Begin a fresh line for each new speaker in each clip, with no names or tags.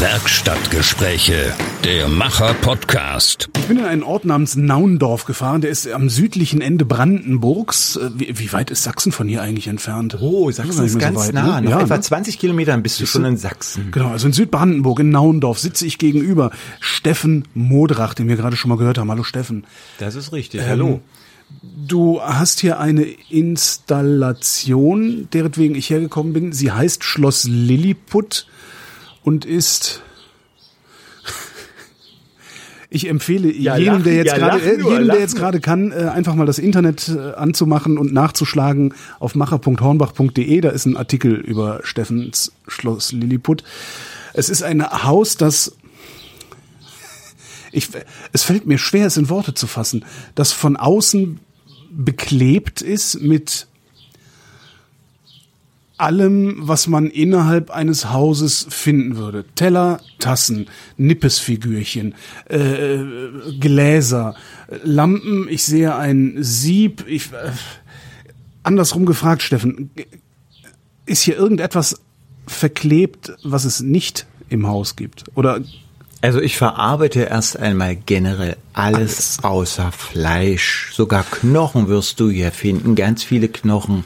Werkstattgespräche, der Macher-Podcast.
Ich bin in einen Ort namens Naundorf gefahren, der ist am südlichen Ende Brandenburgs. Äh, Wie, wie weit ist Sachsen von hier eigentlich entfernt?
Oh, Sachsen ist ganz
so weit,
nah.
ne?
Noch
Ja,
etwa
ne?
20 Kilometern bist du schon in Sachsen.
Genau, also in Südbrandenburg, in Naundorf, sitze ich gegenüber Steffen Modrach, den wir gerade schon mal gehört haben. Hallo Steffen.
Das ist richtig.
Ähm, Du hast hier eine Installation, deretwegen ich hergekommen bin. Sie heißt Schloss Lilliput und ist. Ich empfehle
Ja,
jedem,
lach-
der jetzt
ja,
gerade, äh, jedem, der jetzt gerade kann, äh, einfach mal das Internet äh, anzumachen und nachzuschlagen auf macher.hornbach.de. Da ist ein Artikel über Steffens Schloss Lilliput. Es ist ein Haus, das ich, es fällt mir schwer, es in Worte zu fassen, das von außen beklebt ist mit allem, was man innerhalb eines Hauses finden würde. Teller, Tassen, Nippesfigürchen, äh, Gläser, Lampen, ich sehe ein Sieb. Ich, äh, andersrum gefragt, Steffen, ist hier irgendetwas verklebt, was es nicht im Haus gibt? Oder
Also ich verarbeite erst einmal generell alles,
Alles.
außer Fleisch. Sogar Knochen wirst du hier finden, ganz viele Knochen.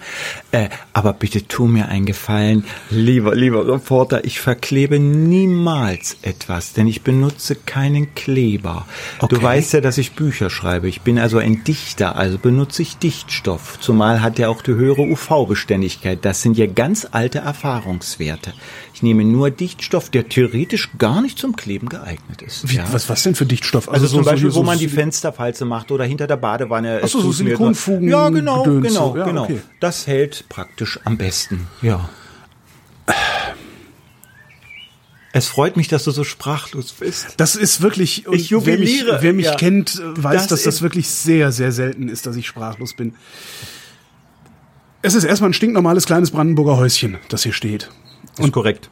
Äh, aber bitte tu mir einen Gefallen, lieber, lieber Reporter, ich verklebe niemals etwas, denn ich benutze keinen Kleber. Du
Okay.
weißt ja, dass ich Bücher schreibe. Ich bin also ein Dichter, also benutze ich Dichtstoff. Zumal hat er auch die höhere UV-Beständigkeit. Das sind ja ganz alte Erfahrungswerte. Ich nehme nur Dichtstoff, der theoretisch gar nicht zum Kleben geeignet ist.
wie,
ja.
was, was denn für Dichtstoff?
Also, zum Beispiel,
so-
wo man
so-
die Fensterfalze macht oder hinter der Badewanne.
Ach so, so Silikonfugen-
Ja, genau,
Gedöns,
genau,
so. Ja,
genau.
okay.
Das hält praktisch am besten. Ja. Es freut mich, dass du so sprachlos bist.
Das ist wirklich,
Ich
wer mich,
jubiliere,
wer mich
ja.
kennt, äh, weiß,
Das
dass das wirklich sehr, sehr selten ist, dass ich sprachlos bin. Es ist erstmal ein stinknormales kleines Brandenburger Häuschen, das hier steht.
Und korrekt.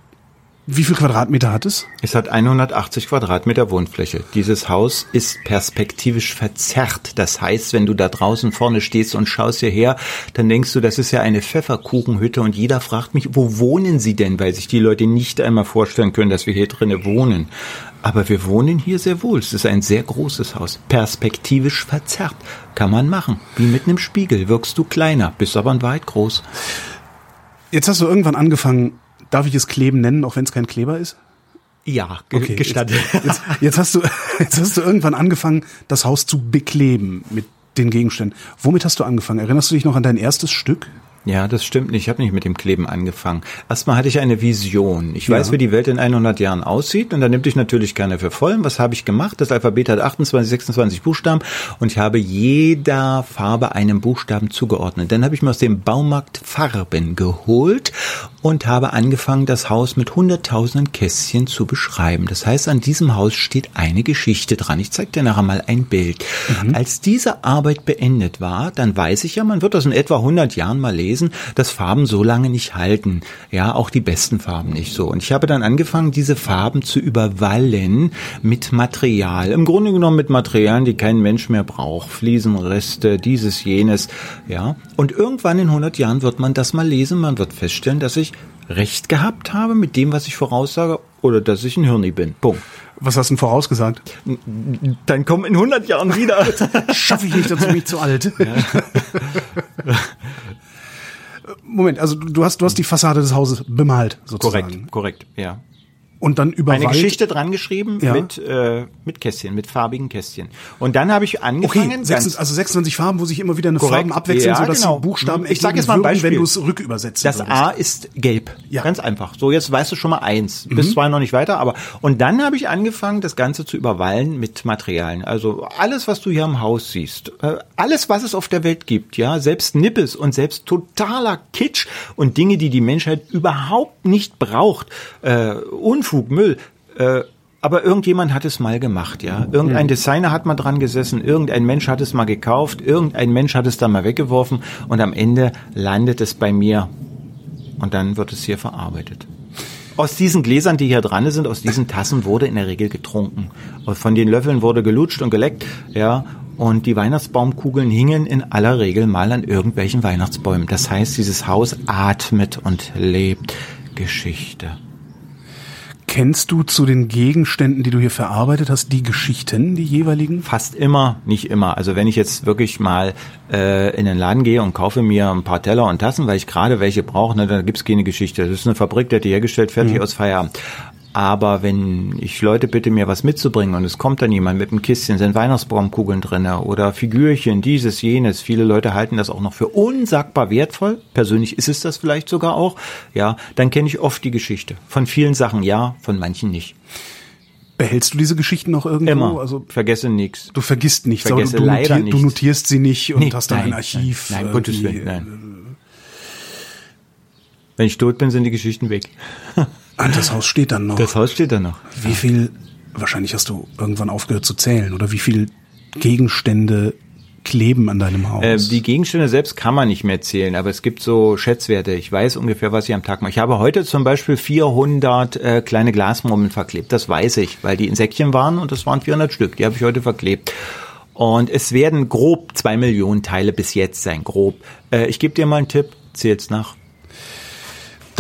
Wie viel Quadratmeter hat es?
Es hat 180 Quadratmeter Wohnfläche. Dieses Haus ist perspektivisch verzerrt. Das heißt, wenn du da draußen vorne stehst und schaust hierher, dann denkst du, das ist ja eine Pfefferkuchenhütte und jeder fragt mich, wo wohnen Sie denn? Weil sich die Leute nicht einmal vorstellen können, dass wir hier drinnen wohnen. Aber wir wohnen hier sehr wohl. Es ist ein sehr großes Haus. Perspektivisch verzerrt. Kann man machen. Wie mit einem Spiegel. Wirkst du kleiner, bist aber in Wahrheit groß.
Jetzt hast du irgendwann angefangen, darf ich es Kleben nennen, auch wenn es kein Kleber ist?
Ja, ge gestattet.
Jetzt, jetzt, jetzt, hast du, jetzt hast du irgendwann angefangen, das Haus zu bekleben mit den Gegenständen. Womit hast du angefangen? Erinnerst du dich noch an dein erstes Stück?
Ja, das stimmt nicht. Ich habe nicht mit dem Kleben angefangen. Erstmal hatte ich eine Vision. Ich weiß,
Ja.
wie die Welt in 100 Jahren aussieht und da nimmt ich natürlich gerne für voll. Was habe ich gemacht? Das Alphabet hat 28, 26 Buchstaben und ich habe jeder Farbe einem Buchstaben zugeordnet. Dann habe ich mir aus dem Baumarkt Farben geholt und habe angefangen, das Haus mit hunderttausenden Kästchen zu beschreiben. Das heißt, an diesem Haus steht eine Geschichte dran. Ich zeige dir nachher mal ein Bild. Als diese Arbeit beendet war, dann weiß ich ja, man wird das in etwa 100 Jahren mal lesen, dass Farben so lange nicht halten. Ja, auch die besten Farben nicht so. Und ich habe dann angefangen, diese Farben zu überwallen mit Material. Im Grunde genommen mit Materialien, die kein Mensch mehr braucht. Fliesenreste, dieses, jenes. Ja. Und irgendwann in 100 Jahren wird man das mal lesen. Man wird feststellen, dass ich recht gehabt habe mit dem, was ich voraussage oder dass ich ein Hirni bin. Punkt.
Was hast du denn vorausgesagt?
Dann kommen in 100 Jahren wieder.
Schaffe ich nicht, dazu bin ich zu alt. Moment, also du hast, du hast die Fassade des Hauses bemalt, sozusagen.
korrekt, korrekt, ja.
Und dann überwalt.
Eine Geschichte dran geschrieben
Ja.
mit, äh, mit Kästchen, mit farbigen Kästchen. Und dann habe ich
Okay,
angefangen,
26, also 26 Farben, wo sich immer wieder eine
Korrekt.
Farben abwechseln,
Ja,
sodass
genau.
die Buchstaben
Ich sag jetzt mal ein
würden, wenn
Beispiel.
du es rückübersetzen
Das
würdest.
A ist gelb.
Ja.
Ganz einfach. So, jetzt weißt du schon mal eins.
Mhm.
Bis zwei noch nicht weiter, aber und dann habe ich angefangen, das Ganze zu überwallen mit Materialien. Also alles, was du hier im Haus siehst, äh, alles, was es auf der Welt gibt, ja, selbst Nippes und selbst totaler Kitsch und Dinge, die die Menschheit überhaupt nicht braucht, äh, Unfug, Müll, äh, aber irgendjemand hat es mal gemacht, ja. Irgendein Designer hat mal dran gesessen, irgendein Mensch hat es mal gekauft, irgendein Mensch hat es dann mal weggeworfen und am Ende landet es bei mir und dann wird es hier verarbeitet. Aus diesen Gläsern, die hier dran sind, aus diesen Tassen wurde in der Regel getrunken. Von den Löffeln wurde gelutscht und geleckt, ja. Und die Weihnachtsbaumkugeln hingen in aller Regel mal an irgendwelchen Weihnachtsbäumen. Das heißt, dieses Haus atmet und lebt Geschichte.
Kennst du zu den Gegenständen, die du hier verarbeitet hast, die Geschichten, die jeweiligen?
Fast immer, nicht immer. Also wenn ich jetzt wirklich mal äh, in den Laden gehe und kaufe mir ein paar Teller und Tassen, weil ich gerade welche brauche, ne, dann gibt's keine Geschichte. Das ist eine Fabrik, die hat die hergestellt, fertig mhm. aus Feierabend. Aber wenn ich Leute bitte, mir was mitzubringen und es kommt dann jemand mit einem Kistchen, sind Weihnachtsbaumkugeln drinne oder Figürchen, dieses, jenes. Viele Leute halten das auch noch für unsagbar wertvoll. Persönlich ist es das vielleicht sogar auch. Ja, dann kenne ich oft die Geschichte. Von vielen Sachen ja, von manchen nicht.
Behältst du diese Geschichten noch irgendwo?
Immer. Also vergesse nichts.
Du vergisst nichts.
Vergesse
du,
leider
notier,
nichts.
du notierst sie nicht und
Nee,
hast dann
nein,
ein Archiv.
Nein, nein
äh,
Gottes Willen, nein. Wenn ich tot bin, sind die Geschichten weg.
Ah, das Haus steht dann noch.
Das Haus steht da noch.
Wie viel, wahrscheinlich hast du irgendwann aufgehört zu zählen, oder wie viel Gegenstände kleben an deinem Haus?
Äh, die Gegenstände selbst kann man nicht mehr zählen, aber es gibt so Schätzwerte. Ich weiß ungefähr, was ich am Tag mache. Ich habe heute zum Beispiel 400 äh, kleine Glasmurmeln verklebt. Das weiß ich, weil die in Säckchen waren und das waren 400 Stück. Die habe ich heute verklebt. Und es werden grob zwei Millionen Teile bis jetzt sein, grob. Äh, ich gebe dir mal einen Tipp, zähl's nach.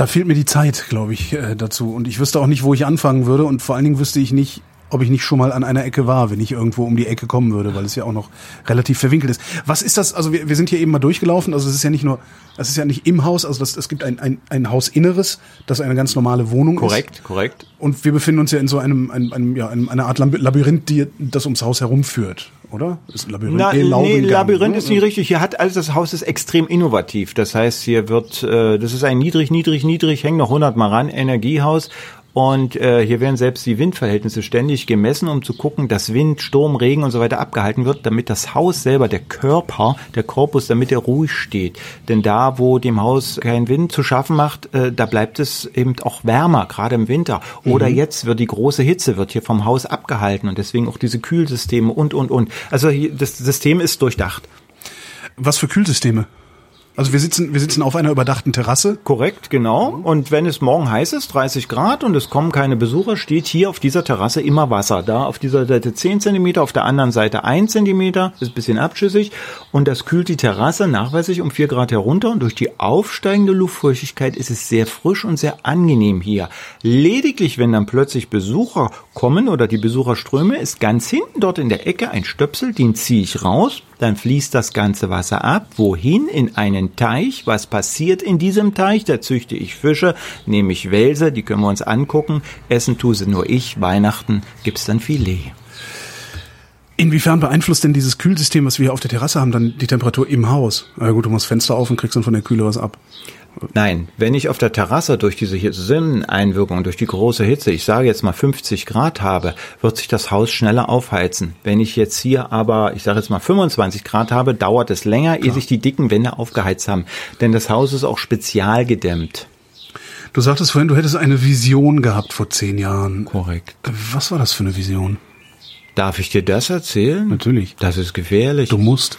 Da fehlt mir die Zeit, glaube ich, äh, dazu. Und ich wüsste auch nicht, wo ich anfangen würde. Und vor allen Dingen wüsste ich nicht, ob ich nicht schon mal an einer Ecke war, wenn ich irgendwo um die Ecke kommen würde, weil es ja auch noch relativ verwinkelt ist. Was ist das? Also wir, wir sind hier eben mal durchgelaufen. Also es ist ja nicht nur, es ist ja nicht im Haus. Also das, es gibt ein, ein, ein Hausinneres, das eine ganz normale Wohnung ist.
Korrekt, korrekt.
Und wir befinden uns ja in so einem, einem, einem ja, einem, einer Art Labyrinth, die das ums Haus herumführt, oder? Ist ein Labyrinth?
Na, nee,
Laubengang,
Labyrinth ist nicht richtig. Hier hat alles, das Haus ist extrem innovativ. Das heißt, hier wird, äh, das ist ein niedrig, niedrig, niedrig, hängt noch 100 Mal ran, Energiehaus. Und äh, hier werden selbst die Windverhältnisse ständig gemessen, um zu gucken, dass Wind, Sturm, Regen und so weiter abgehalten wird, damit das Haus selber, der Körper, der Korpus, damit er ruhig steht. Denn da, wo dem Haus kein Wind zu schaffen macht, äh, da bleibt es eben auch wärmer, gerade im Winter. Oder jetzt wird die große Hitze, wird hier vom Haus abgehalten und deswegen auch diese Kühlsysteme und, und, und. Also hier, das System ist durchdacht.
Was für Kühlsysteme? Also wir sitzen, wir sitzen auf einer überdachten Terrasse.
Korrekt, genau. Und wenn es morgen heiß ist, 30 Grad und es kommen keine Besucher, steht hier auf dieser Terrasse immer Wasser. Da auf dieser Seite 10 Zentimeter, auf der anderen Seite 1 Zentimeter, ist ein bisschen abschüssig. Und das kühlt die Terrasse nachweislich um 4 Grad herunter. Und durch die aufsteigende Luftfeuchtigkeit ist es sehr frisch und sehr angenehm hier. Lediglich, wenn dann plötzlich Besucher kommen oder die Besucherströme, ist ganz hinten dort in der Ecke ein Stöpsel, den ziehe ich raus. Dann fließt das ganze Wasser ab. Wohin? In einen Teich. Was passiert in diesem Teich? Da züchte ich Fische, nehme ich Wälse, die können wir uns angucken. Essen tue sie nur ich. Weihnachten gibt's dann Filet.
Inwiefern beeinflusst denn dieses Kühlsystem, was wir hier auf der Terrasse haben, dann die Temperatur im Haus? Na gut, du machst Fenster auf und kriegst dann von der Kühle was ab.
Nein, wenn ich auf der Terrasse durch diese Sonneneinwirkung, durch die große Hitze, ich sage jetzt mal 50 Grad habe, wird sich das Haus schneller aufheizen. Wenn ich jetzt hier aber, ich sage jetzt mal 25 Grad habe, dauert es länger, ehe sich die dicken Wände aufgeheizt haben. Denn das Haus ist auch spezial gedämmt.
Du sagtest vorhin, du hättest eine Vision gehabt vor zehn Jahren.
Korrekt.
Was war das für eine Vision?
Darf ich dir das erzählen?
Natürlich.
Das ist gefährlich.
Du musst.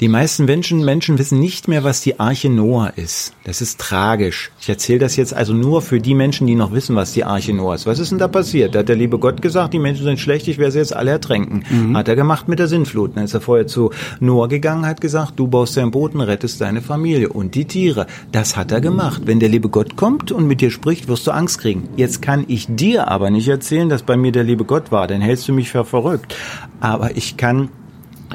Die meisten Menschen, Menschen wissen nicht mehr, was die Arche Noah ist. Das ist tragisch. Ich erzähle das jetzt also nur für die Menschen, die noch wissen, was die Arche Noah ist. Was ist denn da passiert? Da hat der liebe Gott gesagt, die Menschen sind schlecht, ich werde sie jetzt alle ertränken. Hat er gemacht mit der Sintflut. Dann ist er vorher zu Noah gegangen, hat gesagt, du baust deinen Boot und rettest deine Familie und die Tiere. Das hat er gemacht. Wenn der liebe Gott kommt und mit dir spricht, wirst du Angst kriegen. Jetzt kann ich dir aber nicht erzählen, dass bei mir der liebe Gott war. Dann hältst du mich für verrückt. Aber ich kann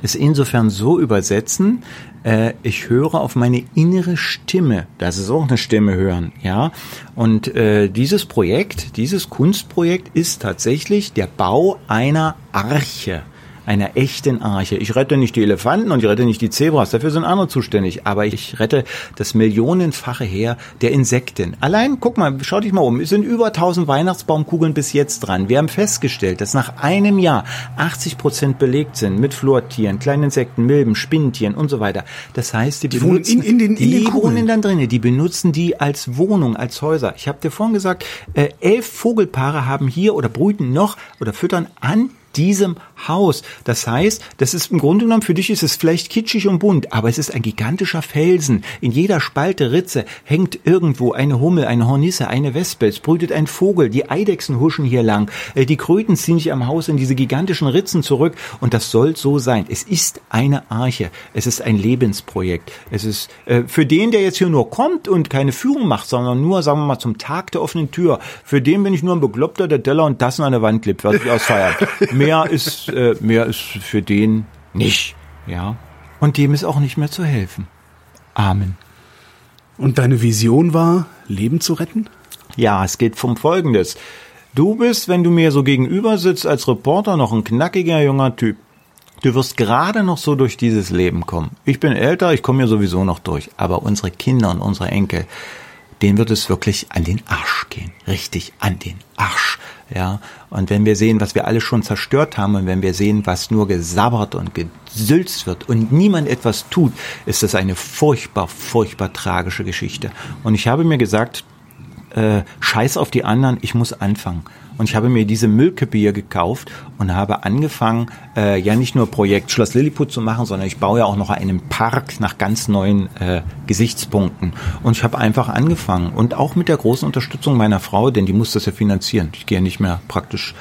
es insofern so übersetzen, äh, ich höre auf meine innere Stimme. Das ist auch eine Stimme hören, ja. Und äh, dieses Projekt, dieses Kunstprojekt ist tatsächlich der Bau einer Arche einer echten Arche. Ich rette nicht die Elefanten und ich rette nicht die Zebras, dafür sind andere zuständig, aber ich rette das millionenfache Heer der Insekten. Allein, guck mal, schau dich mal um, es sind über 1000 Weihnachtsbaumkugeln bis jetzt dran. Wir haben festgestellt, dass nach einem Jahr 80 Prozent belegt sind mit Flortieren, kleinen Insekten, Milben, Spinnentieren und so weiter. Das heißt, die,
Die wohnen
benutzen,
in- in den- in
die
den
wohnen dann drinnen, die benutzen die als Wohnung, als Häuser. Ich habe dir vorhin gesagt, äh, elf Vogelpaare haben hier oder brüten noch oder füttern an diesem Haus. Das heißt, das ist im Grunde genommen, für dich ist es vielleicht kitschig und bunt, aber es ist ein gigantischer Felsen. In jeder Spalte, Ritze hängt irgendwo eine Hummel, eine Hornisse, eine Wespe. Es brütet ein Vogel. Die Eidechsen huschen hier lang. Äh, die Kröten ziehen sich am Haus in diese gigantischen Ritzen zurück. Und das soll so sein. Es ist eine Arche. Es ist ein Lebensprojekt. Es ist äh, für den, der jetzt hier nur kommt und keine Führung macht, sondern nur, sagen wir mal, zum Tag der offenen Tür, für den bin ich nur ein Bekloppter, der Teller und Tassen an der Wand klebt, was ich ausfeiert. mehr ist, äh, mehr ist für den nicht. Ja. Und dem ist auch nicht mehr zu helfen. Amen.
Und deine Vision war, Leben zu retten?
Ja, es geht um Folgendes. Du bist, wenn du mir so gegenüber sitzt, als Reporter noch ein knackiger junger Typ. Du wirst gerade noch so durch dieses Leben kommen. Ich bin älter, ich komme ja sowieso noch durch. Aber unsere Kinder und unsere Enkel, denen wird es wirklich an den Arsch gehen. Richtig an den Arsch. Ja. Und wenn wir sehen, was wir alle schon zerstört haben und wenn wir sehen, was nur gesabbert und gesülzt wird und niemand etwas tut, ist das eine furchtbar, furchtbar tragische Geschichte. Und ich habe mir gesagt, äh, scheiß auf die anderen, ich muss anfangen. Und ich habe mir diese Müllkippe hier gekauft und habe angefangen, äh, ja nicht nur Projekt Schloss Lilliput zu machen, sondern ich baue ja auch noch einen Park nach ganz neuen äh, Gesichtspunkten. Und ich habe einfach angefangen. Und auch mit der großen Unterstützung meiner Frau, denn die muss das ja finanzieren. Ich gehe ja nicht mehr praktisch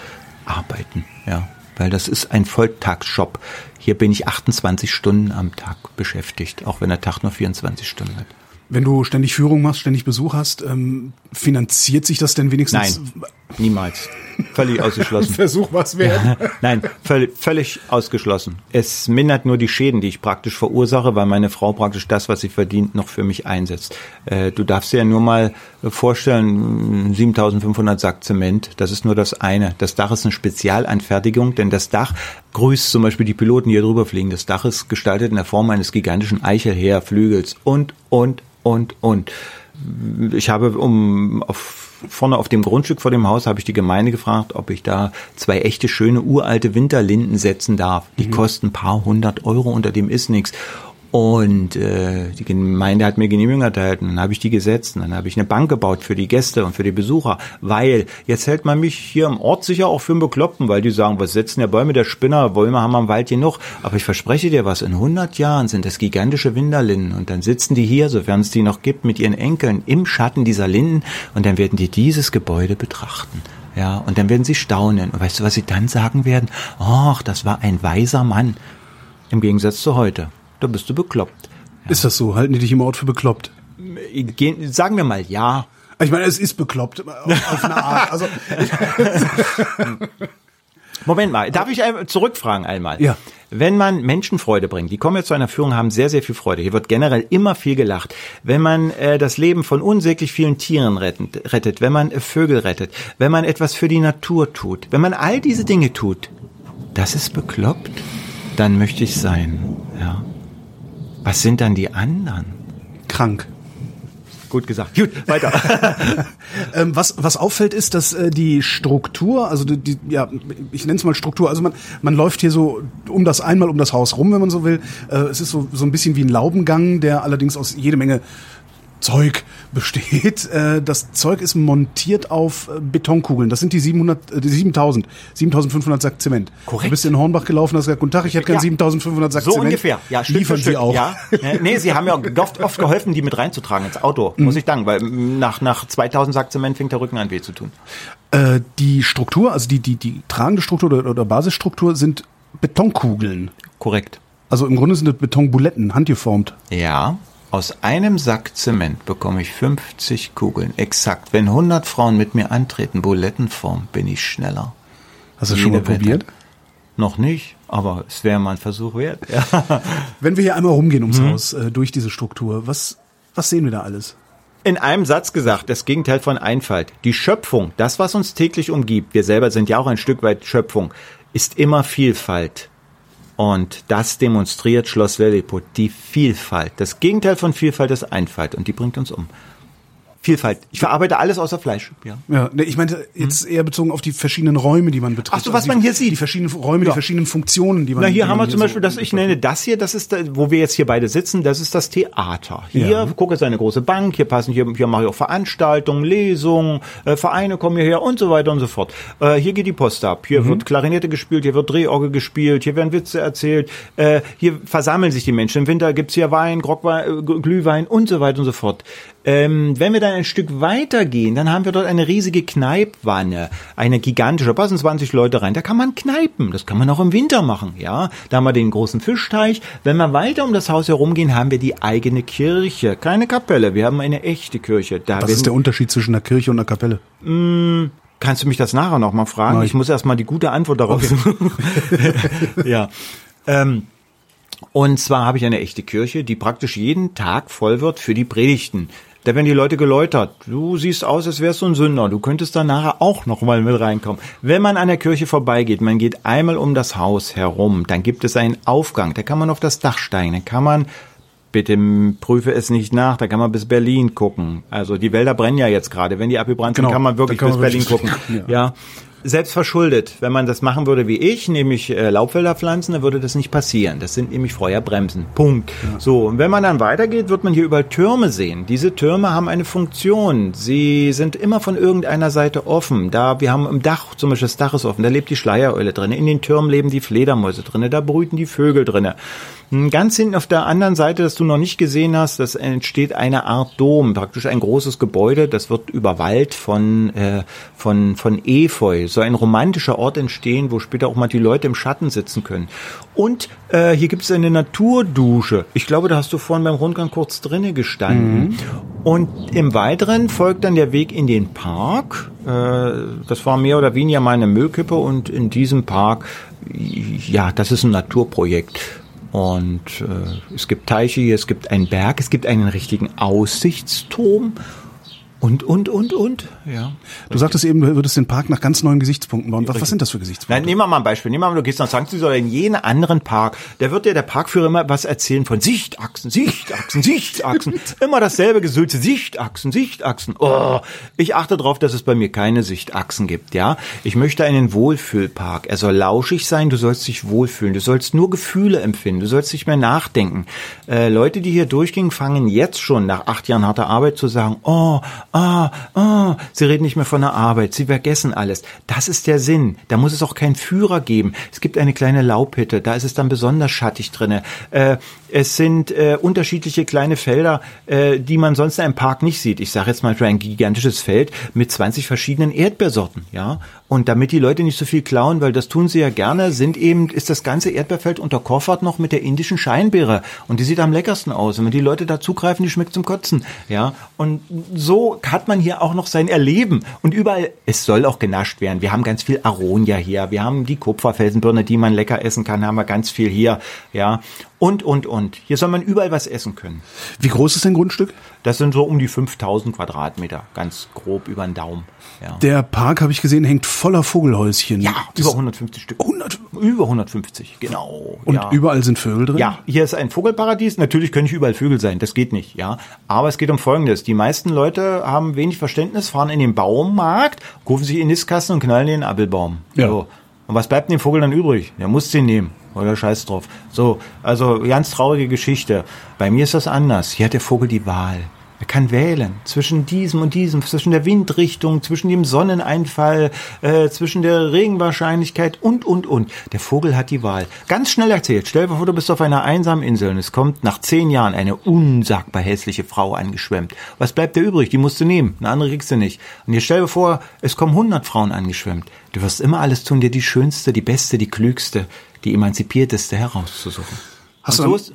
arbeiten, ja. Weil das ist ein Volltagsjob. Hier bin ich 28 Stunden am Tag beschäftigt, auch wenn der Tag nur 24 Stunden hat.
Wenn du ständig Führung machst, ständig Besuch hast, ähm, finanziert sich das denn wenigstens?
Nein, niemals. Völlig ausgeschlossen.
Versuch was wert.
Nein, völlig, völlig ausgeschlossen. Es mindert nur die Schäden, die ich praktisch verursache, weil meine Frau praktisch das, was sie verdient, noch für mich einsetzt. Äh, du darfst dir ja nur mal vorstellen, 7500 Sack Zement, das ist nur das eine. Das Dach ist eine Spezialanfertigung, denn das Dach grüßt zum Beispiel die Piloten, die hier drüber fliegen. Das Dach ist gestaltet in der Form eines gigantischen Eichelheerflügels und, und, und, und. Ich habe um auf, vorne auf dem Grundstück vor dem Haus habe ich die Gemeinde gefragt, ob ich da zwei echte schöne uralte Winterlinden setzen darf. Die mhm. kosten ein paar hundert Euro, unter dem ist nichts. Und äh, die Gemeinde hat mir Genehmigung erteilt und dann habe ich die gesetzt und dann habe ich eine Bank gebaut für die Gäste und für die Besucher, weil jetzt hält man mich hier im Ort sicher auch für einen Bekloppten, weil die sagen, was setzen der Bäume, der Spinner, Bäume haben wir im Wald genug. Aber ich verspreche dir was, in 100 Jahren sind das gigantische Winterlinden und dann sitzen die hier, sofern es die noch gibt, mit ihren Enkeln im Schatten dieser Linden und dann werden die dieses Gebäude betrachten. Ja, und dann werden sie staunen. Und weißt du, was sie dann sagen werden? Ach, das war ein weiser Mann. Im Gegensatz zu heute da bist du bekloppt.
Ist das so? Halten die dich im Ort für bekloppt?
Gehen, sagen wir mal ja.
Ich meine, es ist bekloppt auf eine Art. Also
Moment mal, darf ich zurückfragen einmal?
Ja.
Wenn man Menschenfreude bringt, die kommen jetzt zu einer Führung, haben sehr, sehr viel Freude. Hier wird generell immer viel gelacht. Wenn man äh, das Leben von unsäglich vielen Tieren rettet, rettet, wenn man äh, Vögel rettet, wenn man etwas für die Natur tut, wenn man all diese Dinge tut, das ist bekloppt, dann möchte ich sein. Ja. Was sind dann die anderen?
Krank.
Gut gesagt. Gut, weiter.
ähm, was, was auffällt, ist, dass äh, die Struktur, also die, die ja, ich nenne es mal Struktur, also man, man läuft hier so um das einmal um das Haus rum, wenn man so will. Äh, es ist so, so ein bisschen wie ein Laubengang, der allerdings aus jede Menge Zeug besteht. Äh, das Zeug ist montiert auf äh, Betonkugeln. Das sind die 700, äh, die 7000, 7500 Sack Zement.
Korrekt.
Du bist in Hornbach gelaufen, hast gesagt, guten Tag, ich hätte gern ja. 7500 Sack
so
Zement.
So ungefähr. Ja, Stück
Liefern
Stück.
Sie auch.
Ja. nee, Sie haben ja oft, oft geholfen, die mit reinzutragen ins Auto. Mhm. Muss ich danken, weil nach, nach 2000 Sack Zement fängt der Rücken an weh zu tun.
Äh, die Struktur, also die, die, die tragende Struktur oder, oder Basisstruktur sind Betonkugeln.
Korrekt.
Also im Grunde sind das Betonbuletten, handgeformt.
Ja. Aus einem Sack Zement bekomme ich 50 Kugeln. Exakt. Wenn 100 Frauen mit mir antreten, Bulettenform, bin ich schneller.
Hast du schon mal probiert?
Noch nicht, aber es wäre mal ein Versuch wert. Ja.
Wenn wir hier einmal rumgehen ums hm. Haus, äh, durch diese Struktur, was, was sehen wir da alles?
In einem Satz gesagt, das Gegenteil von Einfalt. Die Schöpfung, das, was uns täglich umgibt, wir selber sind ja auch ein Stück weit Schöpfung, ist immer Vielfalt. Und das demonstriert Schloss Lilliput, die Vielfalt. Das Gegenteil von Vielfalt ist Einfalt und die bringt uns um. Vielfalt. Ich verarbeite alles außer Fleisch. Ja.
Ja, ne, ich meinte jetzt eher bezogen auf die verschiedenen Räume, die man betritt.
Ach so, was
die,
man hier sieht.
Die verschiedenen Räume,
Ja.
die verschiedenen Funktionen, die man
Na, hier
die
haben wir zum
so-
Beispiel, das, ich nenne das hier, das ist, da, wo wir jetzt hier beide sitzen, das ist das Theater. Hier,
Ja.
gucke, ist eine große Bank, hier passen, hier, hier mache ich auch Veranstaltungen, Lesungen, äh, Vereine kommen hierher und so weiter und so fort. Äh, hier geht die Post ab,
Mhm.
hier wird Klarinette gespielt, hier wird Drehorgel gespielt, hier werden Witze erzählt, äh, hier versammeln sich die Menschen. Im Winter gibt's hier Wein, Grockwein, äh, Glühwein und so weiter und so fort. Ähm, wenn wir dann ein Stück weiter gehen, dann haben wir dort eine riesige Kneipwanne, eine gigantische, da passen 20 Leute rein, da kann man kneipen, das kann man auch im Winter machen, ja. Da haben wir den großen Fischteich. Wenn wir weiter um das Haus herumgehen, haben wir die eigene Kirche, keine Kapelle, wir haben eine echte Kirche. Da
Was ist der Unterschied zwischen einer Kirche und einer Kapelle?
Kannst du mich das nachher noch mal fragen?
Nein.
Ich muss erst mal die gute Antwort darauf suchen. ja. Ähm, und zwar habe ich eine echte Kirche, die praktisch jeden Tag voll wird für die Predigten. Da werden die Leute geläutert. Du siehst aus, als wärst du ein Sünder. Du könntest da nachher auch noch mal mit reinkommen. Wenn man an der Kirche vorbeigeht, man geht einmal um das Haus herum, dann gibt es einen Aufgang. Da kann man auf das Dach steigen. Dann kann man Bitte prüfe es nicht nach, da kann man bis Berlin gucken. Also die Wälder brennen ja jetzt gerade. Wenn die abgebrannt sind,
Genau,
kann man wirklich
da kann
bis
man
Berlin
wirklich-
gucken.
Ja.
Ja. Selbst verschuldet. Wenn man das machen würde wie ich, nämlich äh, Laubwälder pflanzen, dann würde das nicht passieren. Das sind nämlich Feuerbremsen. Punkt. So, und wenn man dann weitergeht, wird man hier überall Türme sehen. Diese Türme haben eine Funktion. Sie sind immer von irgendeiner Seite offen. Da, wir haben im Dach, zum Beispiel das Dach ist offen, da lebt die Schleiereule drin. In den Türmen leben die Fledermäuse drin. Da brüten die Vögel drin. Hm, Ganz hinten auf der anderen Seite, das du noch nicht gesehen hast, das entsteht eine Art Dom, praktisch ein großes Gebäude, das wird überwallt von, äh, von, von Efeu. So ein romantischer Ort entstehen, wo später auch mal die Leute im Schatten sitzen können. Und äh, hier gibt es eine Naturdusche. Ich glaube, da hast du vorhin beim Rundgang kurz drinne gestanden. Und im Weiteren folgt dann der Weg in den Park. Äh, das war mehr oder weniger meine Müllkippe und in diesem Park, ja, das ist ein Naturprojekt. Und äh, es gibt Teiche hier, es gibt einen Berg, es gibt einen richtigen Aussichtsturm und, und, und, und. Ja.
Du sagtest eben, du würdest den Park nach ganz neuen Gesichtspunkten bauen. Was, was sind das für Gesichtspunkte?
Nein, nehmen wir mal ein Beispiel. Nehmen wir mal, du gehst nach St. Süß oder in jeden anderen Park. Da wird dir der Parkführer immer was erzählen von Sichtachsen, Sichtachsen, Sichtachsen. immer dasselbe Gesülze. Sichtachsen, Sichtachsen. Oh, ich achte darauf, dass es bei mir keine Sichtachsen gibt, ja. Ich möchte einen Wohlfühlpark. Er soll lauschig sein, du sollst dich wohlfühlen. Du sollst nur Gefühle empfinden. Du sollst nicht mehr nachdenken. Äh, Leute, die hier durchgehen, fangen jetzt schon nach acht Jahren harter Arbeit zu sagen, oh, ah, ah, sie reden nicht mehr von der Arbeit, sie vergessen alles. Das ist der Sinn. Da muss es auch keinen Führer geben. Es gibt eine kleine Laubhütte, da ist es dann besonders schattig drinne. Äh, es sind äh, unterschiedliche kleine Felder, äh, die man sonst in einem Park nicht sieht. Ich sage jetzt mal für ein gigantisches Feld mit 20 verschiedenen Erdbeersorten, ja. Und damit die Leute nicht so viel klauen, weil das tun sie ja gerne, sind eben, ist das ganze Erdbeerfeld unterkoffert noch mit der indischen Scheinbeere. Und die sieht am leckersten aus. Und wenn die Leute da zugreifen, die schmeckt zum Kotzen, ja. Und so hat man hier auch noch sein Erleben. Und überall, es soll auch genascht werden. Wir haben ganz viel Aronia hier. Wir haben die Kupferfelsenbirne, die man lecker essen kann, haben wir ganz viel hier, ja. Und, und, und. Hier soll man überall was essen können.
Wie groß ist dein Grundstück?
Das sind so um die 5000 Quadratmeter, ganz grob über den Daumen. Ja,
Der Park, habe ich gesehen, hängt voller Vogelhäuschen.
ja
Das-
über 150 Stück.
100.
Über 150, genau.
Und
ja.
überall sind Vögel drin?
Ja, hier ist ein Vogelparadies. Natürlich können nicht überall Vögel sein, das geht nicht, ja. Aber es geht um Folgendes. Die meisten Leute haben wenig Verständnis, fahren in den Baumarkt, rufen sich in Nistkasten und knallen den Apfelbaum.
Ja.
So. Und was bleibt dem Vogel dann übrig? Der muss den nehmen. Oder scheiß drauf. So, also ganz traurige Geschichte. Bei mir ist das anders. Hier hat der Vogel die Wahl. Er kann wählen zwischen diesem und diesem, zwischen der Windrichtung, zwischen dem Sonneneinfall, äh, zwischen der Regenwahrscheinlichkeit und, und, und. Der Vogel hat die Wahl. Ganz schnell erzählt. Stell dir vor, du bist auf einer einsamen Insel und es kommt nach zehn Jahren eine unsagbar hässliche Frau angeschwemmt. Was bleibt dir übrig? Die musst du nehmen. Eine andere kriegst du nicht. Und jetzt stell dir vor, es kommen hundert Frauen angeschwemmt. Du wirst immer alles tun, dir die schönste, die beste, die klügste, die emanzipierteste herauszusuchen.
Hast du
so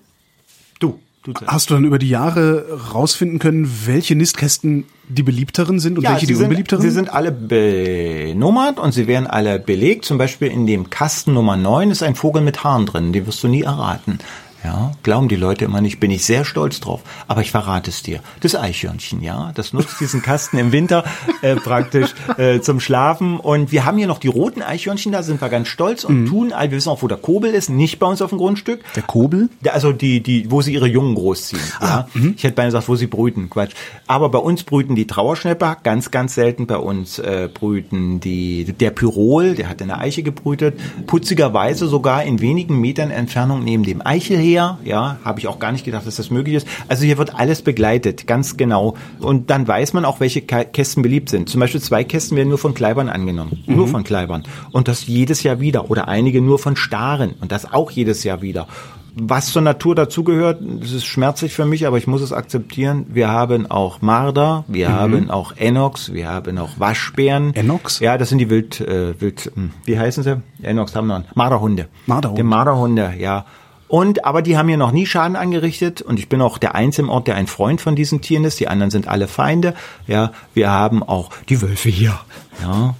du, du
Hast du dann über die Jahre rausfinden können, welche Nistkästen die beliebteren sind und welche die
sind,
unbeliebteren?
Sie sind alle benummert und sie werden alle belegt. Zum Beispiel in dem Kasten Nummer 9 ist ein Vogel mit Haaren drin. Den wirst du nie erraten. Ja, glauben die Leute immer nicht, bin ich sehr stolz drauf. Aber ich verrate es dir. Das Eichhörnchen, ja, das nutzt diesen Kasten im Winter äh, praktisch äh, zum Schlafen. Und wir haben hier noch die roten Eichhörnchen, da sind wir ganz stolz und mhm. tun, wir wissen auch, wo der Kobel ist, nicht bei uns auf dem Grundstück.
Der Kobel?
Also die, die, wo sie ihre Jungen großziehen. Ah, ja. Mhm. Ich hätte beinahe gesagt, wo sie brüten. Quatsch. Aber bei uns brüten die Trauerschnepper, ganz, ganz selten. Bei uns äh, brüten die, der Pyrol, der hat in der Eiche gebrütet, putzigerweise sogar in wenigen Metern Entfernung neben dem Eichel her, ja, habe ich auch gar nicht gedacht, dass das möglich ist. Also hier wird alles begleitet, ganz genau. Und dann weiß man auch, welche Kästen beliebt sind. Zum Beispiel zwei Kästen werden nur von Kleibern angenommen, mhm. nur von Kleibern. Und das jedes Jahr wieder. Oder einige nur von Staren und das auch jedes Jahr wieder. Was zur Natur dazugehört, das ist schmerzlich für mich, aber ich muss es akzeptieren. Wir haben auch Marder, wir mhm. haben auch Enox, wir haben auch Waschbären.
Enox?
Ja, das sind die Wild, äh, Wild, hm, wie heißen sie? Enox haben wir noch. Marderhunde.
Marderhunde.
Die Marderhunde, ja. Und, aber die haben mir noch nie Schaden angerichtet und ich bin auch der Einzige im Ort, der ein Freund von diesen Tieren ist. Die anderen sind alle Feinde. Ja, wir haben auch die Wölfe hier. Ja,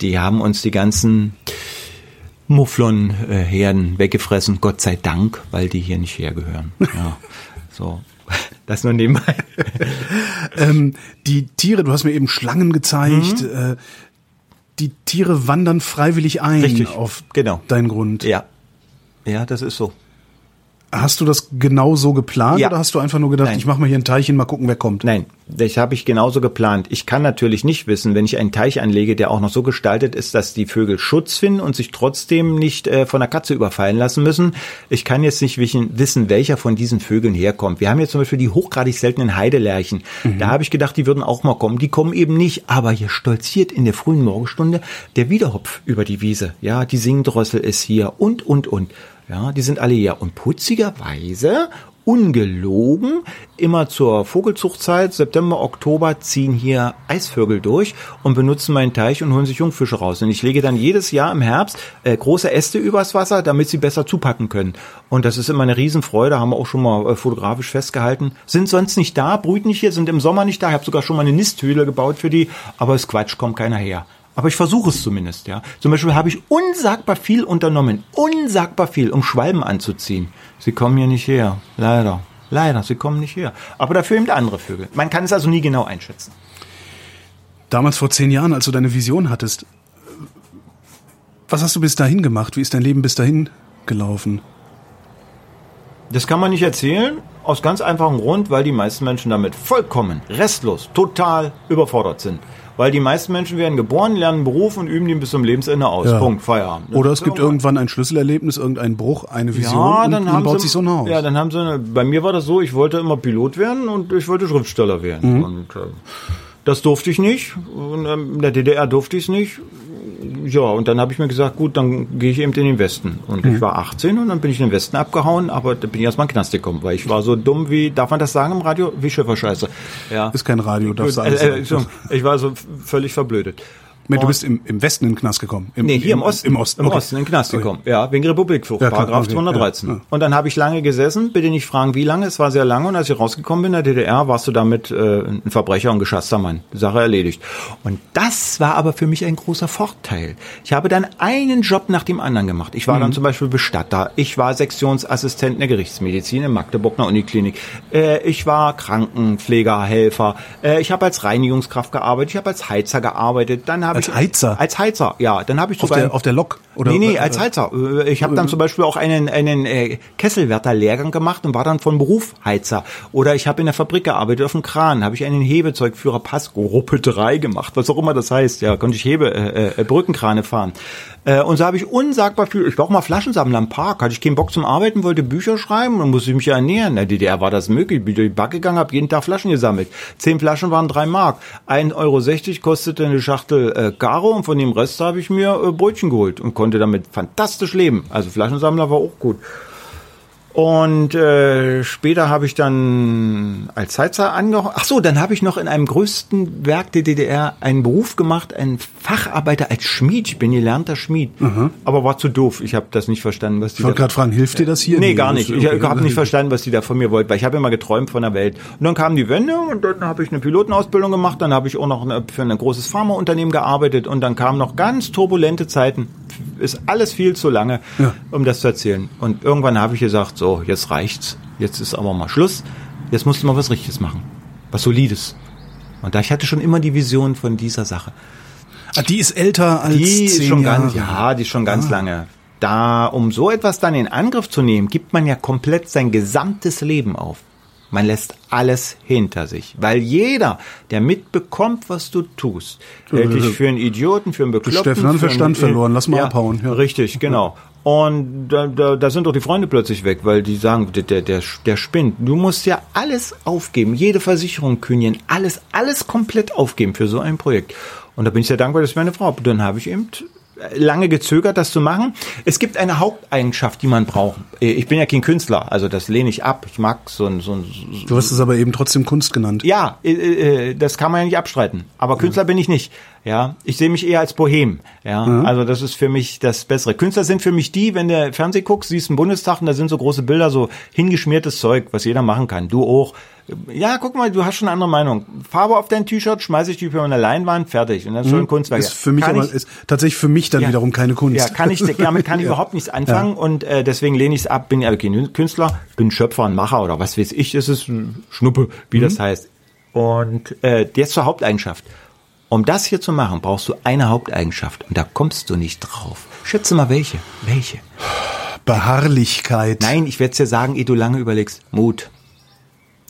die haben uns die ganzen Mufflonherden weggefressen, Gott sei Dank, weil die hier nicht hergehören. Ja, so. Das nur nebenbei.
ähm, die Tiere, du hast mir eben Schlangen gezeigt. Mhm. Äh, die Tiere wandern freiwillig ein
Richtig,
auf
genau.
deinen Grund.
Ja. Ja, das ist so.
Hast du das genau so geplant
ja.
oder hast du einfach nur gedacht,
Nein.
ich mache mal hier ein Teilchen, mal gucken, wer kommt?
Nein, das habe ich genauso geplant. Ich kann natürlich nicht wissen, wenn ich einen Teich anlege, der auch noch so gestaltet ist, dass die Vögel Schutz finden und sich trotzdem nicht äh, von der Katze überfallen lassen müssen. Ich kann jetzt nicht wissen, welcher von diesen Vögeln herkommt. Wir haben jetzt zum Beispiel die hochgradig seltenen Heidelärchen. Mhm. Da habe ich gedacht, die würden auch mal kommen. Die kommen eben nicht, aber hier stolziert in der frühen Morgenstunde der Wiederhopf über die Wiese. Ja, die Singdrossel ist hier und, und, und. Ja, die sind alle hier. Und putzigerweise, ungelogen, immer zur Vogelzuchtzeit, September, Oktober, ziehen hier Eisvögel durch und benutzen meinen Teich und holen sich Jungfische raus. Und ich lege dann jedes Jahr im Herbst äh, große Äste übers Wasser, damit sie besser zupacken können. Und das ist immer eine Riesenfreude, haben wir auch schon mal äh, fotografisch festgehalten. Sind sonst nicht da, brüten nicht hier, sind im Sommer nicht da. Ich habe sogar schon mal eine Nisthöhle gebaut für die, aber es Quatsch, kommt keiner her. Aber ich versuche es zumindest, ja. Zum Beispiel habe ich unsagbar viel unternommen, unsagbar viel, um Schwalben anzuziehen. Sie kommen hier nicht her, leider. Leider, sie kommen nicht her. Aber dafür eben andere Vögel. Man kann es also nie genau einschätzen.
Damals vor zehn Jahren, als du deine Vision hattest, was hast du bis dahin gemacht? Wie ist dein Leben bis dahin gelaufen?
Das kann man nicht erzählen, aus ganz einfachem Grund, weil die meisten Menschen damit vollkommen, restlos, total überfordert sind. Weil die meisten Menschen werden geboren, lernen einen Beruf und üben den bis zum Lebensende aus. Ja. Punkt, Feierabend.
Oder es gibt irgendwann ein Schlüsselerlebnis, irgendein Bruch, eine Vision
ja, dann
und
man
baut
sie,
sich so ein Haus.
Ja, dann haben sie eine, bei mir war das so, ich wollte immer Pilot werden und ich wollte Schriftsteller werden. Mhm. Und äh, das durfte ich nicht. Und ähm, in der DDR durfte ich es nicht ja, und dann habe ich mir gesagt, gut, dann gehe ich eben in den Westen. Und mhm. ich war 18 und dann bin ich in den Westen abgehauen, aber da bin ich erstmal in den Knast gekommen, weil ich war so dumm wie, darf man das sagen im Radio? Wie Schifferscheiße.
Ja. Ist kein Radio,
alles äh, äh, Ich war so völlig verblödet.
Nee, du bist im, im Westen in den Knast gekommen.
Im, nee, hier im, im Osten. Im Osten,
im okay. Osten in den Knast gekommen.
Ja, wegen Republikflucht, ja, Paragraph okay. 213. Ja, ja. Und dann habe ich lange gesessen, bitte nicht fragen, wie lange, es war sehr lange und als ich rausgekommen bin in der DDR, warst du damit äh, ein Verbrecher und geschasster Mann. Sache erledigt. Und das war aber für mich ein großer Vorteil. Ich habe dann einen Job nach dem anderen gemacht. Ich war mhm. dann zum Beispiel Bestatter, ich war Sektionsassistent in der Gerichtsmedizin in Magdeburg einer Uniklinik, äh, ich war Krankenpfleger, Helfer, äh, ich habe als Reinigungskraft gearbeitet, ich habe als Heizer gearbeitet, dann habe
ich...
Als
Heizer?
Als Heizer, ja. Dann habe ich
auf der, auf der Lok
oder nee, nee, als Heizer. Äh, ich habe dann zum Beispiel auch einen einen äh, Kesselwärter-Lehrgang gemacht und war dann von Beruf Heizer. Oder ich habe in der Fabrik gearbeitet auf dem Kran, habe ich einen Hebezeugführer Pass Gruppe 3 gemacht, was auch immer das heißt. Ja, konnte ich Hebe äh, äh, Brückenkrane fahren. Äh, und so habe ich unsagbar viel. Ich war auch mal Flaschensammler im Park. Hatte ich keinen Bock zum Arbeiten, wollte Bücher schreiben und musste ich mich ja ernähren. In der DDR war das möglich. Ich bin durch die Back gegangen, habe jeden Tag Flaschen gesammelt. Zehn Flaschen waren drei Mark. 1,60 Euro kostete eine Schachtel äh, Garo und von dem Rest habe ich mir äh, Brötchen geholt und konnte damit fantastisch leben. Also Flaschensammler war auch gut. Und äh, später habe ich dann als Heizer angehoben. Ach so, dann habe ich noch in einem größten Werk der DDR einen Beruf gemacht, einen Facharbeiter als Schmied. Ich bin gelernter Schmied, mhm. aber war zu doof. Ich habe das nicht verstanden, was die.
Ich wollte gerade fragen, hilft dir das hier?
Nee, gar nicht. Ich okay. habe nicht verstanden, was die da von mir wollten, weil ich habe immer geträumt von der Welt. Und dann kam die Wende und dann habe ich eine Pilotenausbildung gemacht. Dann habe ich auch noch eine, für ein großes Pharmaunternehmen gearbeitet und dann kamen noch ganz turbulente Zeiten. Ist alles viel zu lange, ja. um das zu erzählen. Und irgendwann habe ich gesagt, so jetzt reicht's. Jetzt ist aber mal Schluss. Jetzt musst du mal was Richtiges machen. Was Solides. Und da ich hatte schon immer die Vision von dieser Sache.
Ah, die ist älter als
Die ist
zehn
schon
Jahre.
ganz, ja, die ist schon ganz
Ah.
lange. Da, um so etwas dann in Angriff zu nehmen, gibt man ja komplett sein gesamtes Leben auf. Man lässt alles hinter sich. Weil jeder, der mitbekommt, was du tust, hält dich für einen Idioten, für einen Bekloppten.
Steffen hat Verstand verloren, lass mal abhauen, ja.
Richtig, genau. Und da, da, da sind doch die Freunde plötzlich weg, weil die sagen, der, der, der, der spinnt. Du musst ja alles aufgeben, jede Versicherung kündigen, alles, alles komplett aufgeben für so ein Projekt. Und da bin ich sehr dankbar, dass meine Frau, dann habe ich eben lange gezögert, das zu machen. Es gibt eine Haupteigenschaft, die man braucht. Ich bin ja kein Künstler, also das lehne ich ab. Ich mag so ein, so ein
Du hast es aber eben trotzdem Kunst genannt.
ja, äh, äh, das kann man ja nicht abstreiten. Aber Künstler bin ich nicht. Ja, ich sehe mich eher als Bohem. Ja, also das ist für mich das Bessere. Künstler sind für mich die, wenn der Fernseh guckst, siehst einen Bundestag und da sind so große Bilder, so hingeschmiertes Zeug, was jeder machen kann. Du auch. Ja, guck mal, du hast schon eine andere Meinung. Farbe auf dein T-Shirt, schmeiße ich die für eine Leinwand, fertig. Und dann ist schon ein Kunstwerk.
Ist für mich
Kann
aber
ich-
ist tatsächlich für mich dann
ja.
wiederum keine Kunst.
Ja, kann ich, damit kann ich
Ja.
überhaupt nichts anfangen und äh, deswegen lehne ich es ab. Bin ja kein Künstler, bin Schöpfer, ein Macher oder was weiß ich. Es ist ein Schnuppe, wie
Mhm.
das heißt. Und äh, jetzt zur Haupteigenschaft. Um das hier zu machen, brauchst du eine Haupteigenschaft und da kommst du nicht drauf. Schätze mal welche. Welche?
Beharrlichkeit.
Nein, ich werde es dir sagen, ehe du lange überlegst. Mut.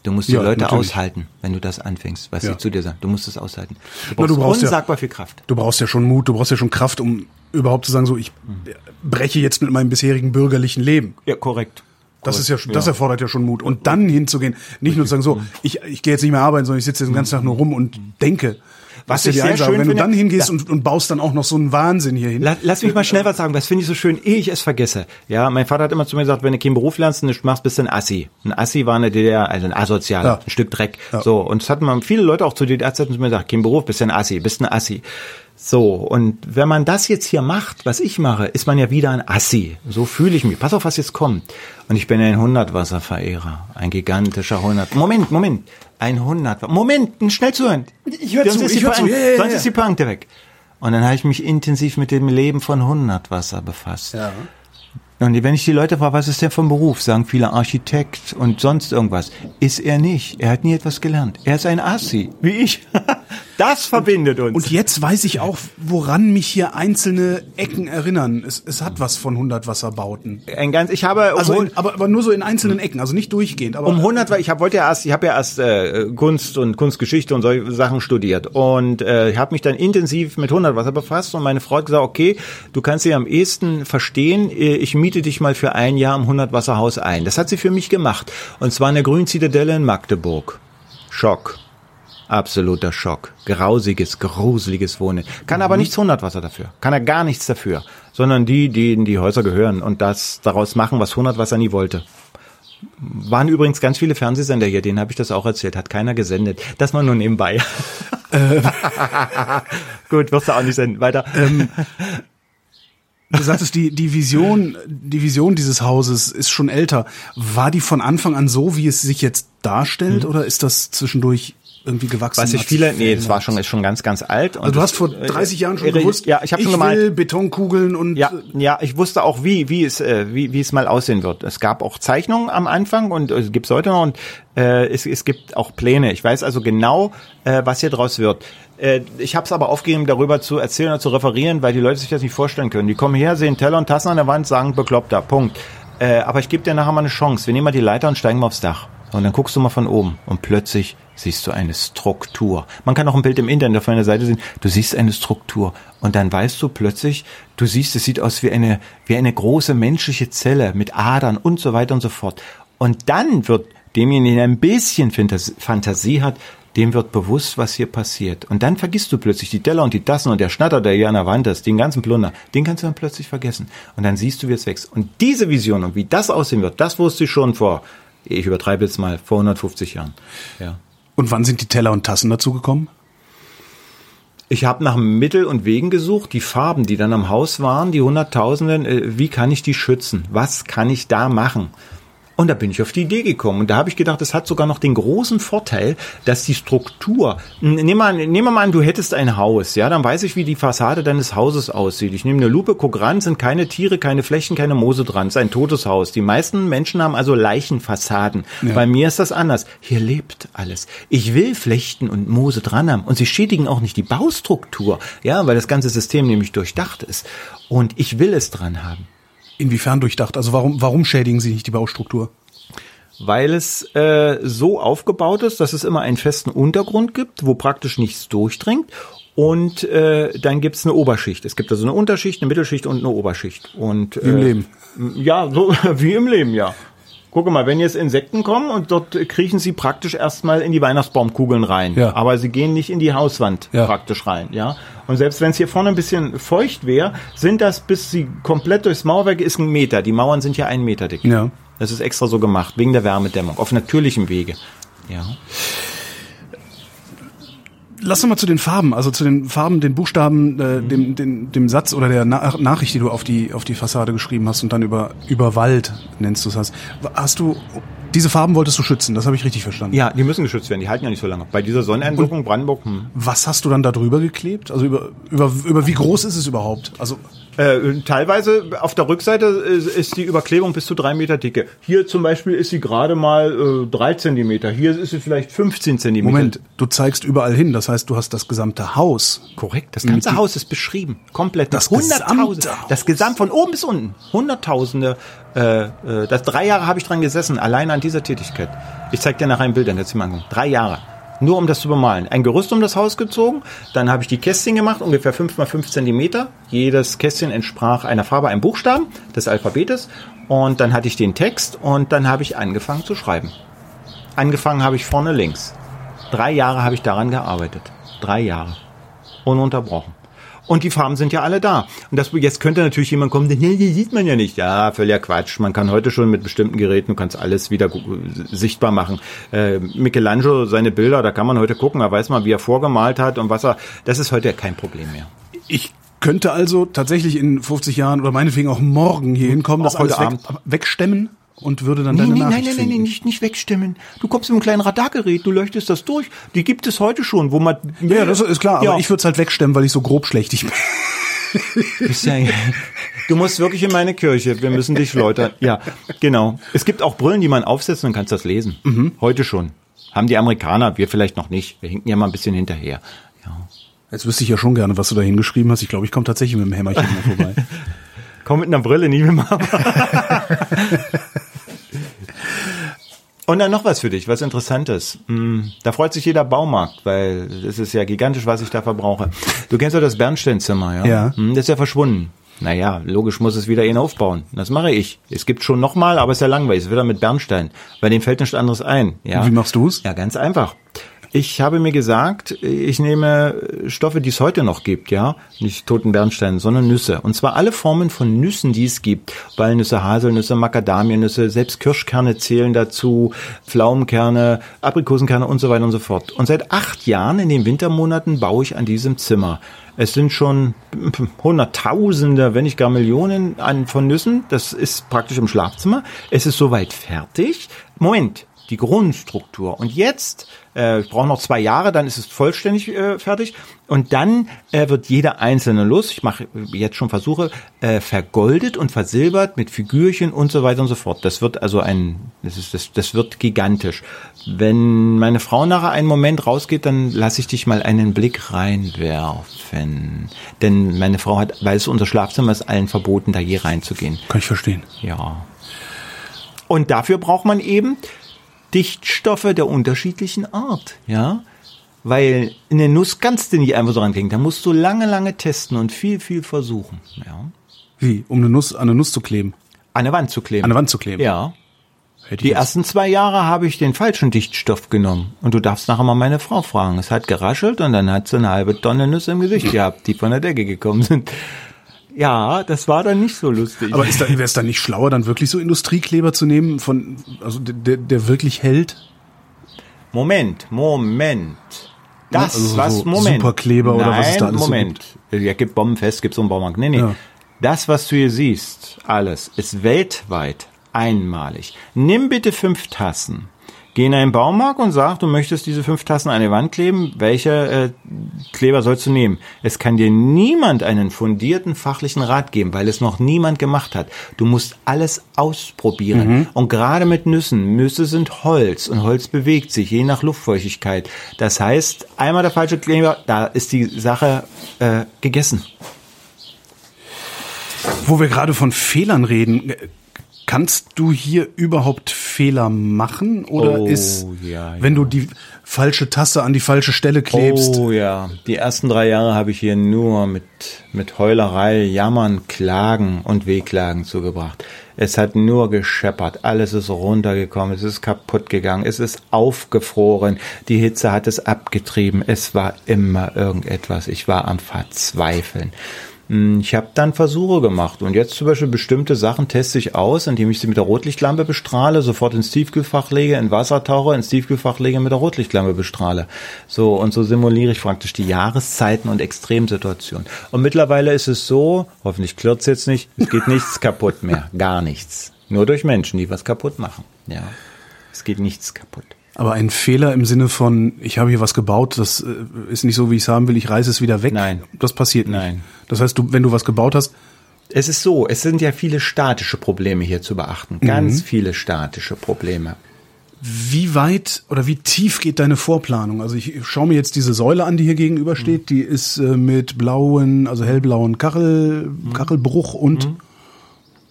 Du musst die
Ja,
Leute
natürlich.
aushalten, wenn du das anfängst, was
Ja.
sie zu dir sagen. Du musst es aushalten. Du
Na,
brauchst,
du brauchst ja-
unsagbar viel Kraft.
Du brauchst ja schon Mut, du brauchst ja schon Kraft, um überhaupt zu sagen, so ich breche jetzt mit meinem bisherigen bürgerlichen Leben.
Ja, korrekt.
Das ist ja, das erfordert ja schon Mut. Und dann hinzugehen, nicht nur zu sagen, so, ich, ich gehe jetzt nicht mehr arbeiten, sondern ich sitze den ganzen Tag nur rum und denke.
Was ich sehr
eine Sache.
schön
Wenn du dann hingehst und, und baust dann auch noch so einen Wahnsinn hier hin.
La- Lass mich mal schnell was sagen, das finde ich so schön, ehe ich es vergesse. Ja, mein Vater hat immer zu mir gesagt, wenn du keinen Beruf lernst nicht machst, bist du ein Assi. Ein Assi war eine DDR, also ein Asozialer,
Ja.
ein Stück Dreck.
Ja.
So, und das hatten viele Leute auch zu DDR-Zeiten zu mir gesagt, kein Beruf, bist du ein Assi, bist ein Assi. So, und wenn man das jetzt hier macht, was ich mache, ist man ja wieder ein Assi. So fühle ich mich. Pass auf, was jetzt kommt. Und ich bin ein Hundertwasserverehrer. Ein gigantischer Hundert. Moment, Moment. Ein Hundert. Moment, schnell zuhören.
Ich hör
Sonst
zu,
ist
ich hör zu.
Pointe-
Ja, ja,
Sonst
ja.
ist die Pointe weg. Und dann habe ich mich intensiv mit dem Leben von Hundertwasser befasst.
Ja.
Und wenn ich die Leute frage, was ist der vom Beruf, sagen viele Architekt und sonst irgendwas. Ist er nicht. Er hat nie etwas gelernt. Er ist ein Assi, wie ich. Das verbindet uns.
Und jetzt weiß ich auch, woran mich hier einzelne Ecken erinnern. Es, es hat was von 100 Wasserbauten.
ein ganz, ich habe,
Also,
obwohl-
in, aber, aber nur so in einzelnen Ecken, also nicht durchgehend. Aber
um 100, weil ich hab, wollte ja erst, ich habe ja erst äh, Kunst und Kunstgeschichte und solche Sachen studiert und äh, ich habe mich dann intensiv mit 100 Wasser befasst und meine Frau hat gesagt, okay, du kannst sie am ehesten verstehen, äh, ich miete dich mal für ein Jahr im 100 Wasserhaus ein. Das hat sie für mich gemacht und zwar in der Grünen Zitadelle in Magdeburg. Schock. Absoluter Schock. Grausiges, gruseliges Wohnen. Kann aber nichts Hundertwasser dafür. Kann er gar nichts dafür. Sondern die, denen die Häuser gehören und das daraus machen, was Hundertwasser nie wollte. Waren übrigens ganz viele Fernsehsender hier, denen habe ich das auch erzählt, hat keiner gesendet. Das mal nur nebenbei. Gut, wirst du auch nicht senden. Weiter.
Du sagtest, die, die Vision, die Vision dieses Hauses ist schon älter. War die von Anfang an so, wie es sich jetzt darstellt, oder ist das zwischendurch irgendwie gewachsen?
Was ich viele, nee, das war schon, ist schon ganz, ganz alt. Und
Also du hast vor
äh,
30 Jahren schon
äh,
gewusst,
Ja, ich habe schon
ich
gemalt.
will Betonkugeln und
Ja, ja, ich wusste auch, wie, wie es, äh, wie, wie es mal aussehen wird. Es gab auch Zeichnungen am Anfang und es gibt's heute noch und äh, es, es gibt auch Pläne. Ich weiß also genau, äh, was hier draus wird. Äh, ich habe es aber aufgegeben, darüber zu erzählen oder zu referieren, weil die Leute sich das nicht vorstellen können. Die kommen her, sehen Teller und Tassen an der Wand, sagen bekloppter, Punkt. Äh, aber ich gebe dir nachher mal eine Chance. Wir nehmen mal die Leiter und steigen mal aufs Dach. Und dann guckst du mal von oben und plötzlich siehst du eine Struktur. Man kann auch ein Bild im Internet auf meiner Seite sehen. Du siehst eine Struktur und dann weißt du plötzlich, du siehst, es sieht aus wie eine, wie eine große menschliche Zelle mit Adern und so weiter und so fort. Und dann wird demjenigen, der ein bisschen Fantas- Fantasie hat, dem wird bewusst, was hier passiert. Und dann vergisst du plötzlich die Teller und die Tassen und der Schnatter, der hier an der Wand ist, den ganzen Plunder, den kannst du dann plötzlich vergessen. Und dann siehst du, wie es wächst. Und diese Vision und wie das aussehen wird, das wusste ich schon vor, ich übertreibe jetzt mal, vor 150 Jahren. Ja.
Und wann sind die Teller und Tassen dazu gekommen?
Ich habe nach Mittel und Wegen gesucht, die Farben, die dann am Haus waren, die Hunderttausenden, äh, wie kann ich die schützen? Was kann ich da machen? Und da bin ich auf die Idee gekommen. Und da habe ich gedacht, das hat sogar noch den großen Vorteil, dass die Struktur, nehmen wir, nehmen wir mal an, du hättest ein Haus, ja, dann weiß ich, wie die Fassade deines Hauses aussieht. Ich nehme eine Lupe, guck ran, sind keine Tiere, keine Flächen, keine Moose dran. Es ist ein totes Haus. Die meisten Menschen haben also Leichenfassaden. Ja. Bei mir ist das anders. Hier lebt alles. Ich will Flechten und Moose dran haben. Und sie schädigen auch nicht die Baustruktur, ja, weil das ganze System nämlich durchdacht ist. Und ich will es dran haben.
Inwiefern durchdacht? Also warum, warum schädigen Sie nicht die Baustruktur?
Weil es äh, so aufgebaut ist, dass es immer einen festen Untergrund gibt, wo praktisch nichts durchdringt. Und äh, dann gibt's eine Oberschicht. Es gibt also eine Unterschicht, eine Mittelschicht und eine Oberschicht. Und,
wie im äh, Leben.
Ja, so wie im Leben, ja. Gucke mal, wenn jetzt Insekten kommen und dort kriechen sie praktisch erstmal in die Weihnachtsbaumkugeln rein. Ja. Aber sie gehen nicht in die Hauswand ja. praktisch rein, ja. Und selbst wenn es hier vorne ein bisschen feucht wäre, sind das, bis sie komplett durchs Mauerwerk ist ein Meter. Die Mauern sind ja einen Meter dick. Ja. Das ist extra so gemacht, wegen der Wärmedämmung, auf natürlichem Wege. Ja.
Lass uns mal zu den Farben, also zu den Farben, den Buchstaben, äh, mhm. dem, dem, dem Satz oder der Na Nachricht, die du auf die, auf die Fassade geschrieben hast und dann über, über Wald nennst du es hast. Hast du, diese Farben wolltest du schützen, das habe ich richtig verstanden.
Ja, die müssen geschützt werden, die halten ja nicht so lange. Bei dieser Sonneneinwirkung Brandenburg. Hm.
Was hast du dann da drüber geklebt? Also über, über, über wie groß ist es überhaupt? Also
äh, teilweise auf der Rückseite ist, ist, die Überklebung bis zu drei Meter dicke. Hier zum Beispiel ist sie gerade mal äh, drei Zentimeter. Hier ist sie vielleicht 15 Zentimeter.
Moment, du zeigst überall hin. Das heißt, du hast das gesamte Haus.
Korrekt, das ganze Haus ist beschrieben. Komplett.
Das Hunderttausende.
Das Gesamt von oben bis unten. Hunderttausende. Äh, äh, das drei Jahre habe ich dran gesessen, alleine an dieser Tätigkeit. Ich zeig dir nachher ein Bild, du mal angucken. Drei Jahre nur um das zu bemalen. Ein Gerüst um das Haus gezogen, dann habe ich die Kästchen gemacht, ungefähr 5 mal 5 Zentimeter. Jedes Kästchen entsprach einer Farbe, einem Buchstaben des Alphabetes. Und dann hatte ich den Text und dann habe ich angefangen zu schreiben. Angefangen habe ich vorne links. Drei Jahre habe ich daran gearbeitet. Drei Jahre. Ununterbrochen. Und die Farben sind ja alle da. Und das, jetzt könnte natürlich jemand kommen, nee, die sieht man ja nicht. Ja, völliger Quatsch. Man kann heute schon mit bestimmten Geräten, du kannst alles wieder sichtbar machen. Äh, Michelangelo, seine Bilder, da kann man heute gucken, da weiß man, wie er vorgemalt hat und was er, das ist heute kein Problem mehr.
Ich könnte also tatsächlich in 50 Jahren oder meinetwegen auch morgen hier hinkommen, das alles weg, wegstemmen? Und würde dann nee, deine
nee,
Nachricht
Nein, nein, nein, nein, nicht, nicht wegstimmen. Du kommst mit einem kleinen Radargerät, du leuchtest das durch. Die gibt es heute schon, wo man...
Ja, das ist klar, ja. aber ich würde es halt wegstemmen, weil ich so grob schlechtig bin.
du musst wirklich in meine Kirche, wir müssen dich läutern. Ja, genau. Es gibt auch Brillen, die man aufsetzt und kannst das lesen. Mhm. Heute schon. Haben die Amerikaner, wir vielleicht noch nicht. Wir hinken ja mal ein bisschen hinterher. Ja.
Jetzt wüsste ich ja schon gerne, was du da hingeschrieben hast. Ich glaube, ich komme tatsächlich mit dem Hämmerchen mal vorbei.
Komm mit einer Brille, nicht mit Hammer. Und dann noch was für dich, was Interessantes. Hm, da freut sich jeder Baumarkt, weil es ist ja gigantisch, was ich da verbrauche. Du kennst doch das Bernsteinzimmer, ja?
Ja.
Hm, das ist ja verschwunden. Naja, logisch muss es wieder ihn aufbauen. Das mache ich. Es gibt schon nochmal, aber es ist ja langweilig. Es ist wieder mit Bernstein. Weil dem fällt nichts anderes ein. Ja.
Wie machst du's?
Ja, ganz einfach. Ich habe mir gesagt, ich nehme Stoffe, die es heute noch gibt, ja, nicht toten Bernstein, sondern Nüsse. Und zwar alle Formen von Nüssen, die es gibt. Walnüsse, Haselnüsse, Macadamiennüsse, selbst Kirschkerne zählen dazu, Pflaumenkerne, Aprikosenkerne und so weiter und so fort. Und seit acht Jahren in den Wintermonaten baue ich an diesem Zimmer. Es sind schon Hunderttausende, wenn nicht gar Millionen von Nüssen. Das ist praktisch im Schlafzimmer. Es ist soweit fertig. Moment, die Grundstruktur. Und jetzt, äh, ich brauche noch zwei Jahre, dann ist es vollständig äh, fertig. Und dann äh, wird jeder einzelne Nuss, ich mache jetzt schon Versuche, äh, vergoldet und versilbert mit Figürchen und so weiter und so fort. Das wird also ein, das ist, das, das wird gigantisch. Wenn meine Frau nachher einen Moment rausgeht, dann lasse ich dich mal einen Blick reinwerfen. Denn meine Frau hat, weil es unser Schlafzimmer ist, allen verboten, da je reinzugehen.
Kann ich verstehen.
Ja. Und dafür braucht man eben Dichtstoffe der unterschiedlichen Art, ja. Weil in der Nuss kannst du nicht einfach so rankriegen. Da musst du lange, lange testen und viel, viel versuchen, ja.
Wie? Um eine Nuss, an eine Nuss zu kleben?
An eine Wand zu kleben.
An eine Wand zu kleben?
Ja. Die ersten zwei Jahre habe ich den falschen Dichtstoff genommen. Und du darfst nachher mal meine Frau fragen. Es hat geraschelt und dann hat sie eine halbe Tonne Nüsse im Gesicht gehabt, die von der Decke gekommen sind. Ja, das war dann nicht so lustig.
Aber ist da, wäre es dann nicht schlauer, dann wirklich so Industriekleber zu nehmen, von, also der, der wirklich hält?
Moment, Moment. Das, also so was, Moment.
Superkleber Nein, oder was ist da alles
Moment. So ja, gibt Bombenfest, gibt's so einen Baumarkt. Nee, nee. Ja. Das, was du hier siehst, alles, ist weltweit einmalig. Nimm bitte fünf Tassen. Geh in einen Baumarkt und sag, du möchtest diese fünf Tassen an die Wand kleben. Welcher äh, Kleber sollst du nehmen? Es kann dir niemand einen fundierten fachlichen Rat geben, weil es noch niemand gemacht hat. Du musst alles ausprobieren. Mhm. Und gerade mit Nüssen, Nüsse sind Holz und Holz bewegt sich, je nach Luftfeuchtigkeit. Das heißt, einmal der falsche Kleber, da ist die Sache äh, gegessen.
Wo wir gerade von Fehlern reden, Kannst du hier überhaupt Fehler machen oder oh, ist, ja, ja. wenn du die falsche Tasse an die falsche Stelle klebst?
Oh ja, die ersten drei Jahre habe ich hier nur mit, mit Heulerei, Jammern, Klagen und Wehklagen zugebracht. Es hat nur gescheppert, alles ist runtergekommen, es ist kaputt gegangen, es ist aufgefroren, die Hitze hat es abgetrieben, es war immer irgendetwas, ich war am Verzweifeln. Hm, ich habe dann Versuche gemacht und jetzt zum Beispiel bestimmte Sachen teste ich aus, indem ich sie mit der Rotlichtlampe bestrahle, sofort ins Tiefkühlfach lege, in Wasser tauche, ins Tiefkühlfach lege, mit der Rotlichtlampe bestrahle. So und so simuliere ich praktisch die Jahreszeiten und Extremsituationen. Und mittlerweile ist es so, hoffentlich klirrt's jetzt nicht, es geht nichts kaputt mehr, gar nichts. Nur durch Menschen, die was kaputt machen. Ja, es geht nichts kaputt.
Aber ein Fehler im Sinne von, ich habe hier was gebaut, das äh, ist nicht so, wie ich es haben will, ich reiße es wieder weg.
Nein.
Das passiert nicht.
Nein.
Das heißt, du, wenn du was gebaut hast.
Es ist so, es sind ja viele statische Probleme hier zu beachten. Ganz mhm. viele statische Probleme.
Wie weit oder wie tief geht deine Vorplanung? Also ich schaue mir jetzt diese Säule an, die hier gegenüber steht. Mhm. Die ist äh, mit blauen, also hellblauen Kachel, mhm. Kachelbruch und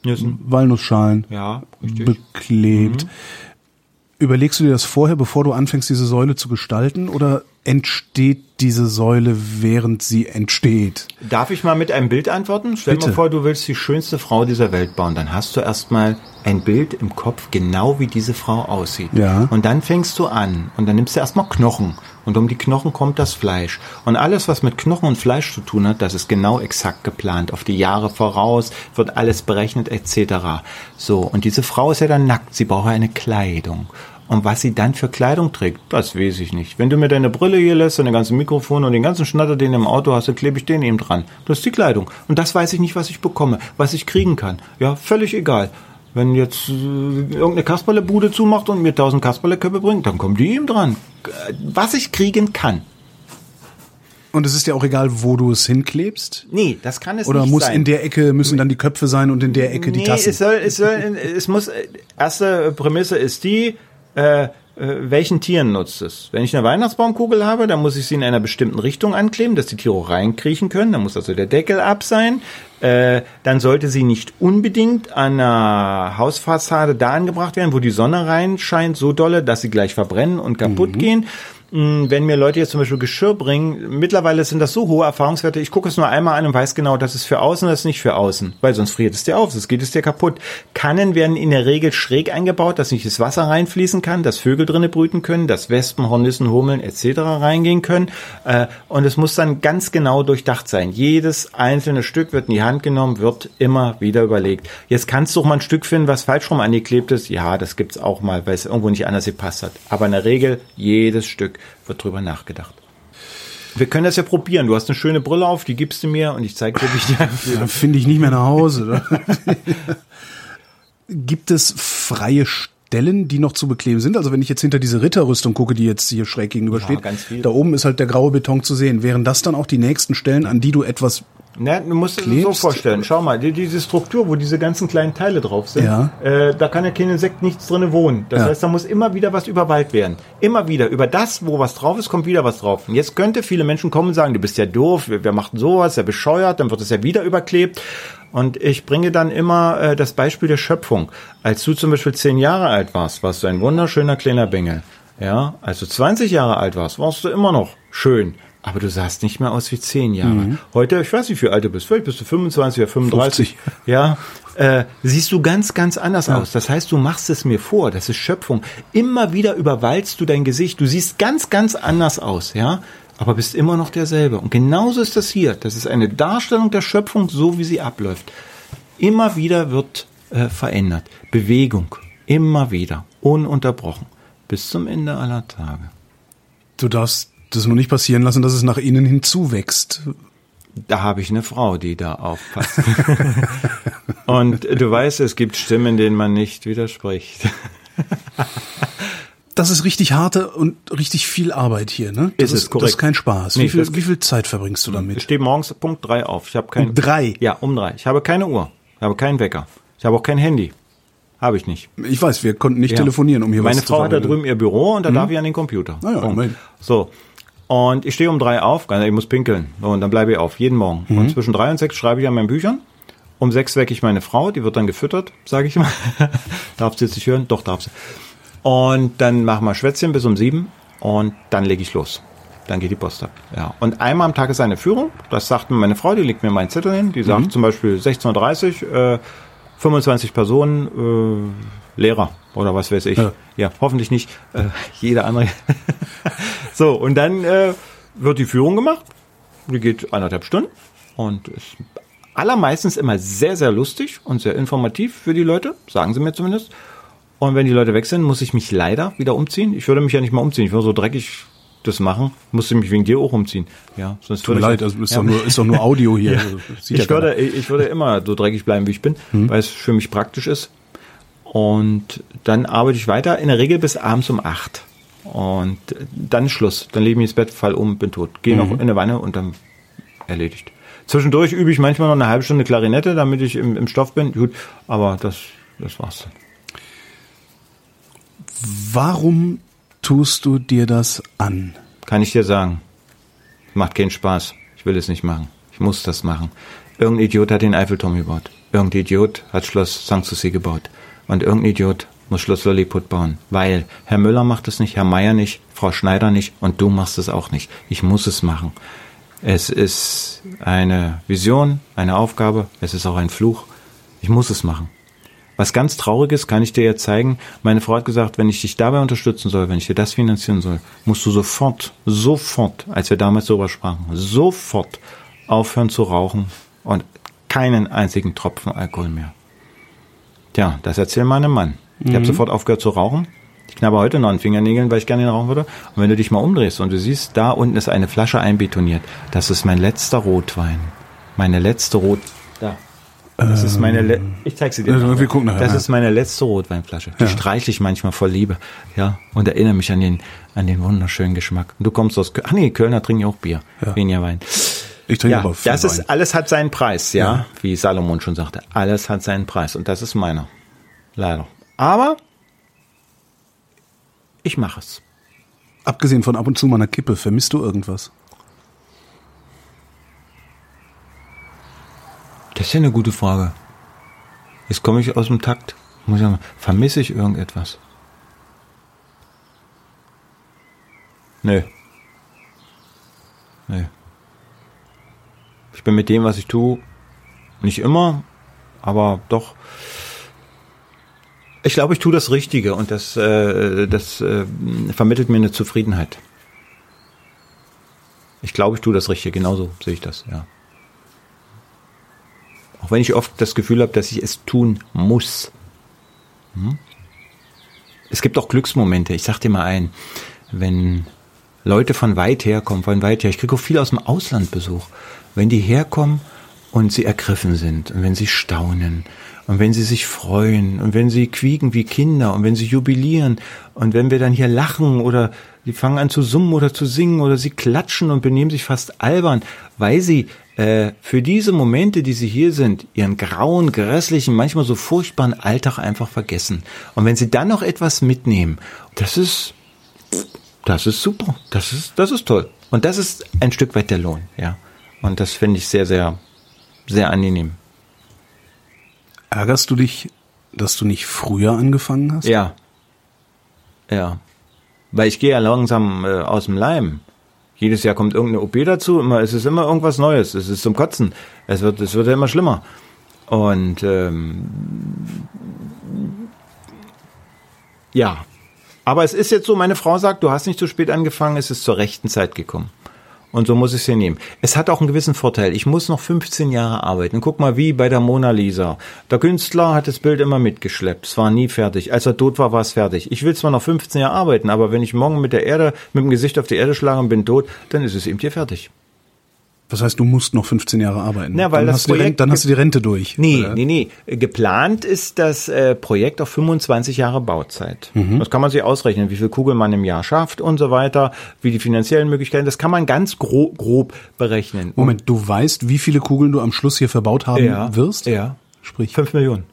mhm. Walnussschalen
ja,
beklebt. Mhm. Überlegst du dir das vorher, bevor du anfängst, diese Säule zu gestalten, oder entsteht diese Säule, während sie entsteht?
Darf ich mal mit einem Bild antworten? Stell Bitte. dir vor, du willst die schönste Frau dieser Welt bauen. Dann hast du erstmal ein Bild im Kopf, genau wie diese Frau aussieht.
Ja.
Und dann fängst du an und dann nimmst du erstmal Knochen. Und um die Knochen kommt das Fleisch. Und alles, was mit Knochen und Fleisch zu tun hat, das ist genau exakt geplant. Auf die Jahre voraus wird alles berechnet etc. So, und diese Frau ist ja dann nackt. Sie braucht eine Kleidung. Und was sie dann für Kleidung trägt, das weiß ich nicht. Wenn du mir deine Brille hier lässt, deine ganzen Mikrofone und den ganzen Schnatter, den du im Auto hast, dann klebe ich den eben dran. Das ist die Kleidung. Und das weiß ich nicht, was ich bekomme, was ich kriegen kann. Ja, völlig egal. Wenn jetzt äh, irgendeine Kasperlebude zumacht und mir tausend Kasperleköpfe bringt, dann kommen die eben dran. Was ich kriegen kann.
Und es ist ja auch egal, wo du es hinklebst?
Nee, das kann es
Oder
nicht
sein. Oder muss in der Ecke, müssen dann die Köpfe sein und in der Ecke nee, die Tassen?
Es soll, es soll, es muss, erste Prämisse ist die, äh, äh, welchen Tieren nutzt es? Wenn ich eine Weihnachtsbaumkugel habe, dann muss ich sie in einer bestimmten Richtung ankleben, dass die Tiere reinkriechen können. Dann muss also der Deckel ab sein. Äh, dann sollte sie nicht unbedingt an einer Hausfassade da angebracht werden, wo die Sonne reinscheint, so dolle, dass sie gleich verbrennen und kaputt mhm. gehen, wenn mir Leute jetzt zum Beispiel Geschirr bringen, mittlerweile sind das so hohe Erfahrungswerte, ich gucke es nur einmal an und weiß genau, das ist für außen, das ist nicht für außen, weil sonst friert es dir auf, sonst geht es dir kaputt. Kannen werden in der Regel schräg eingebaut, dass nicht das Wasser reinfließen kann, dass Vögel drinnen brüten können, dass Wespen, Hornissen, Hummeln etc. reingehen können äh, und es muss dann ganz genau durchdacht sein. Jedes einzelne Stück wird in die Hand genommen, wird immer wieder überlegt. Jetzt kannst du auch mal ein Stück finden, was falsch rum angeklebt ist. Ja, das gibt's auch mal, weil es irgendwo nicht anders gepasst hat. Aber in der Regel jedes Stück wird drüber nachgedacht. Wir können das ja probieren. Du hast eine schöne Brille auf, die gibst du mir und ich zeige dir, wie ich
die Dann finde ich nicht mehr nach Hause. Gibt es freie Stellen, die noch zu bekleben sind? Also wenn ich jetzt hinter diese Ritterrüstung gucke, die jetzt hier schräg gegenüber ja, steht, da oben ist halt der graue Beton zu sehen. Wären das dann auch die nächsten Stellen, an die du etwas
Ne, du musst es so vorstellen. Schau mal, die, diese Struktur, wo diese ganzen kleinen Teile drauf sind,
ja.
äh, da kann ja kein Insekt nichts drinne wohnen. Das ja. heißt, da muss immer wieder was überwallt werden. Immer wieder. Über das, wo was drauf ist, kommt wieder was drauf. Und jetzt könnte viele Menschen kommen und sagen, du bist ja doof, wer, wer macht sowas, der bescheuert, dann wird es ja wieder überklebt. Und ich bringe dann immer äh, das Beispiel der Schöpfung. Als du zum Beispiel zehn Jahre alt warst, warst du ein wunderschöner kleiner Bengel. Ja, als du 20 Jahre alt warst, warst du immer noch schön. Aber du sahst nicht mehr aus wie zehn Jahre. Mhm. Heute, ich weiß nicht, wie alt du bist. Vielleicht bist du 25 oder 35. 50. Ja, äh, siehst du ganz, ganz anders ja. aus. Das heißt, du machst es mir vor. Das ist Schöpfung. Immer wieder überwalzt du dein Gesicht. Du siehst ganz, ganz anders aus. Ja, aber bist immer noch derselbe. Und genauso ist das hier. Das ist eine Darstellung der Schöpfung, so wie sie abläuft. Immer wieder wird äh, verändert. Bewegung. Immer wieder. Ununterbrochen. Bis zum Ende aller Tage.
Du darfst das nur nicht passieren lassen, dass es nach innen hinzuwächst.
Da habe ich eine Frau, die da aufpasst. Und du weißt, es gibt Stimmen, denen man nicht widerspricht.
Das ist richtig harte und richtig viel Arbeit hier, ne? Das
Ist es, korrekt.
Das ist kein Spaß.
Nee,
wie, viel, wie viel Zeit verbringst du
Ich
damit?
stehe morgens Punkt drei auf. Ich habe kein
Um drei?
Ja, um drei. Ich habe keine Uhr. Ich habe keinen Wecker. Ich habe auch kein Handy. Habe ich nicht.
Ich weiß, wir konnten nicht
Ja.
telefonieren, um hier
Meine
was zu
Frau hat da drüben ihr Büro und da darf ich an den Computer.
Ja,
Punkt.
immerhin.
So. Und ich stehe um drei auf, ich muss pinkeln. Und dann bleibe ich auf, jeden Morgen. Und zwischen drei und sechs schreibe ich an meinen Büchern. Um sechs wecke ich meine Frau, die wird dann gefüttert, sage ich mal. darf sie jetzt nicht hören? Doch, darf sie. Und dann machen wir Schwätzchen bis um sieben und dann lege ich los. Dann geht die Post ab. Ja. Und einmal am Tag ist eine Führung. Das sagt mir meine Frau, die legt mir meinen Zettel hin. Die sagt zum Beispiel 16.30 Uhr, äh, 25 Personen, äh, Lehrer oder was weiß ich.
Ja.
Ja, hoffentlich nicht äh, jeder andere. so, und dann äh, wird die Führung gemacht. Die geht anderthalb Stunden und ist allermeistens immer sehr, sehr lustig und sehr informativ für die Leute, sagen sie mir zumindest. Und wenn die Leute weg sind, muss ich mich leider wieder umziehen. Ich würde mich ja nicht mal umziehen. Ich würde so dreckig das machen, musste mich wegen dir auch umziehen. Ja, sonst
Tut mir leid,
ich,
also ist,
ja.
doch nur, ist doch nur Audio hier. Also, sieht ja
Ich würde, ich würde immer so dreckig bleiben, wie ich bin, weil es für mich praktisch ist. Und dann arbeite ich weiter, in der Regel bis abends um acht. Und dann Schluss. Dann lege ich mich ins Bett, fall um, bin tot. Gehe noch in eine Wanne und dann erledigt. Zwischendurch übe ich manchmal noch eine halbe Stunde Klarinette, damit ich im, im Stoff bin. Gut, aber das, das war's.
Warum tust du dir das an?
Kann ich dir sagen. Macht keinen Spaß. Ich will es nicht machen. Ich muss das machen. Irgendein Idiot hat den Eiffelturm gebaut. Irgendein Idiot hat Schloss Sanssouci gebaut. Und irgendein Idiot muss Schloss Lilliput bauen. Weil Herr Müller macht es nicht, Herr Meier nicht, Frau Schneider nicht und du machst es auch nicht. Ich muss es machen. Es ist eine Vision, eine Aufgabe, es ist auch ein Fluch. Ich muss es machen. Was ganz Trauriges kann ich dir jetzt zeigen. Meine Frau hat gesagt, wenn ich dich dabei unterstützen soll, wenn ich dir das finanzieren soll, musst du sofort, sofort, als wir damals darüber sprachen, sofort aufhören zu rauchen und keinen einzigen Tropfen Alkohol mehr. Tja, das erzähl meinem Mann. Ich habe sofort aufgehört zu rauchen. Ich knabber heute noch an Fingernägeln, weil ich gerne rauchen würde. Und wenn du dich mal umdrehst und du siehst, da unten ist eine Flasche einbetoniert. Das ist mein letzter Rotwein. Meine letzte Rot... Da. Das ist meine... Le ich zeig sie dir. nachher.
wir gucken nachher,
Das ist meine letzte Rotweinflasche. Die
Ja.
streichle ich manchmal vor Liebe. Ja. Und erinnere mich an den, an den wunderschönen Geschmack. Und du kommst aus Köln. Ach nee, Kölner trinken ja auch Bier.
Ja.
Weniger Wein.
Ich trinke
Ja,
aber viel
das
Wein.
ist, alles hat seinen Preis, ja?
Ja.
Wie Salomon schon sagte. Alles hat seinen Preis. Und das ist meiner. Leider. Aber ich mache es.
Abgesehen von ab und zu mal einer Kippe, vermisst du irgendwas?
Das ist ja eine gute Frage. Jetzt komme ich aus dem Takt. Muss ich sagen, vermisse ich irgendetwas? Nö. Nö. Ich bin mit dem, was ich tue, nicht immer, aber doch. Ich glaube, ich tue das Richtige und das, äh, das äh, vermittelt mir eine Zufriedenheit. Ich glaube, ich tue das Richtige, genauso sehe ich das, ja. Auch wenn ich oft das Gefühl habe, dass ich es tun muss. Hm? Es gibt auch Glücksmomente. Ich sag dir mal ein, wenn Leute von weit herkommen, von weit her, ich kriege auch viel aus dem Ausland Besuch, wenn die herkommen und sie ergriffen sind und wenn sie staunen und wenn sie sich freuen und wenn sie quieken wie Kinder und wenn sie jubilieren und wenn wir dann hier lachen oder die fangen an zu summen oder zu singen oder sie klatschen und benehmen sich fast albern, weil sie äh, für diese Momente, die sie hier sind, ihren grauen, grässlichen, manchmal so furchtbaren Alltag einfach vergessen. Und wenn sie dann noch etwas mitnehmen, das ist, das ist super. Das ist, das ist toll. Und das ist ein Stück weit der Lohn, ja. Und das finde ich sehr, sehr, sehr angenehm.
Ärgerst du dich, dass du nicht früher angefangen hast?
Ja. Ja. Weil ich gehe ja langsam äh, aus dem Leim. Jedes Jahr kommt irgendeine OP dazu, immer, es ist immer irgendwas Neues, es ist zum Kotzen. Es wird, es wird ja immer schlimmer. Und ähm, ja. Aber es ist jetzt so, meine Frau sagt, du hast nicht zu spät angefangen, es ist zur rechten Zeit gekommen. Und so muss ich es hier nehmen. Es hat auch einen gewissen Vorteil. Ich muss noch 15 Jahre arbeiten. Guck mal, wie bei der Mona Lisa. Der Künstler hat das Bild immer mitgeschleppt. Es war nie fertig. Als er tot war, war es fertig. Ich will zwar noch 15 Jahre arbeiten, aber wenn ich morgen mit der Erde, mit dem Gesicht auf die Erde schlage und bin tot, dann ist es eben hier fertig.
Das heißt, du musst noch 15 Jahre arbeiten.
Na, weil
dann
das
hast du die
Projekt
Rente, dann hast du die Rente durch.
Nee,
oder?
nee, nee. Geplant ist das äh, Projekt auf 25 Jahre Bauzeit.
Mhm.
Das kann man sich ausrechnen, wie viel Kugeln man im Jahr schafft und so weiter, wie die finanziellen Möglichkeiten. Das kann man ganz grob, grob berechnen.
Moment, du weißt, wie viele Kugeln du am Schluss hier verbaut haben
Ja,
wirst?
ja.
Sprich,
Fünf Millionen.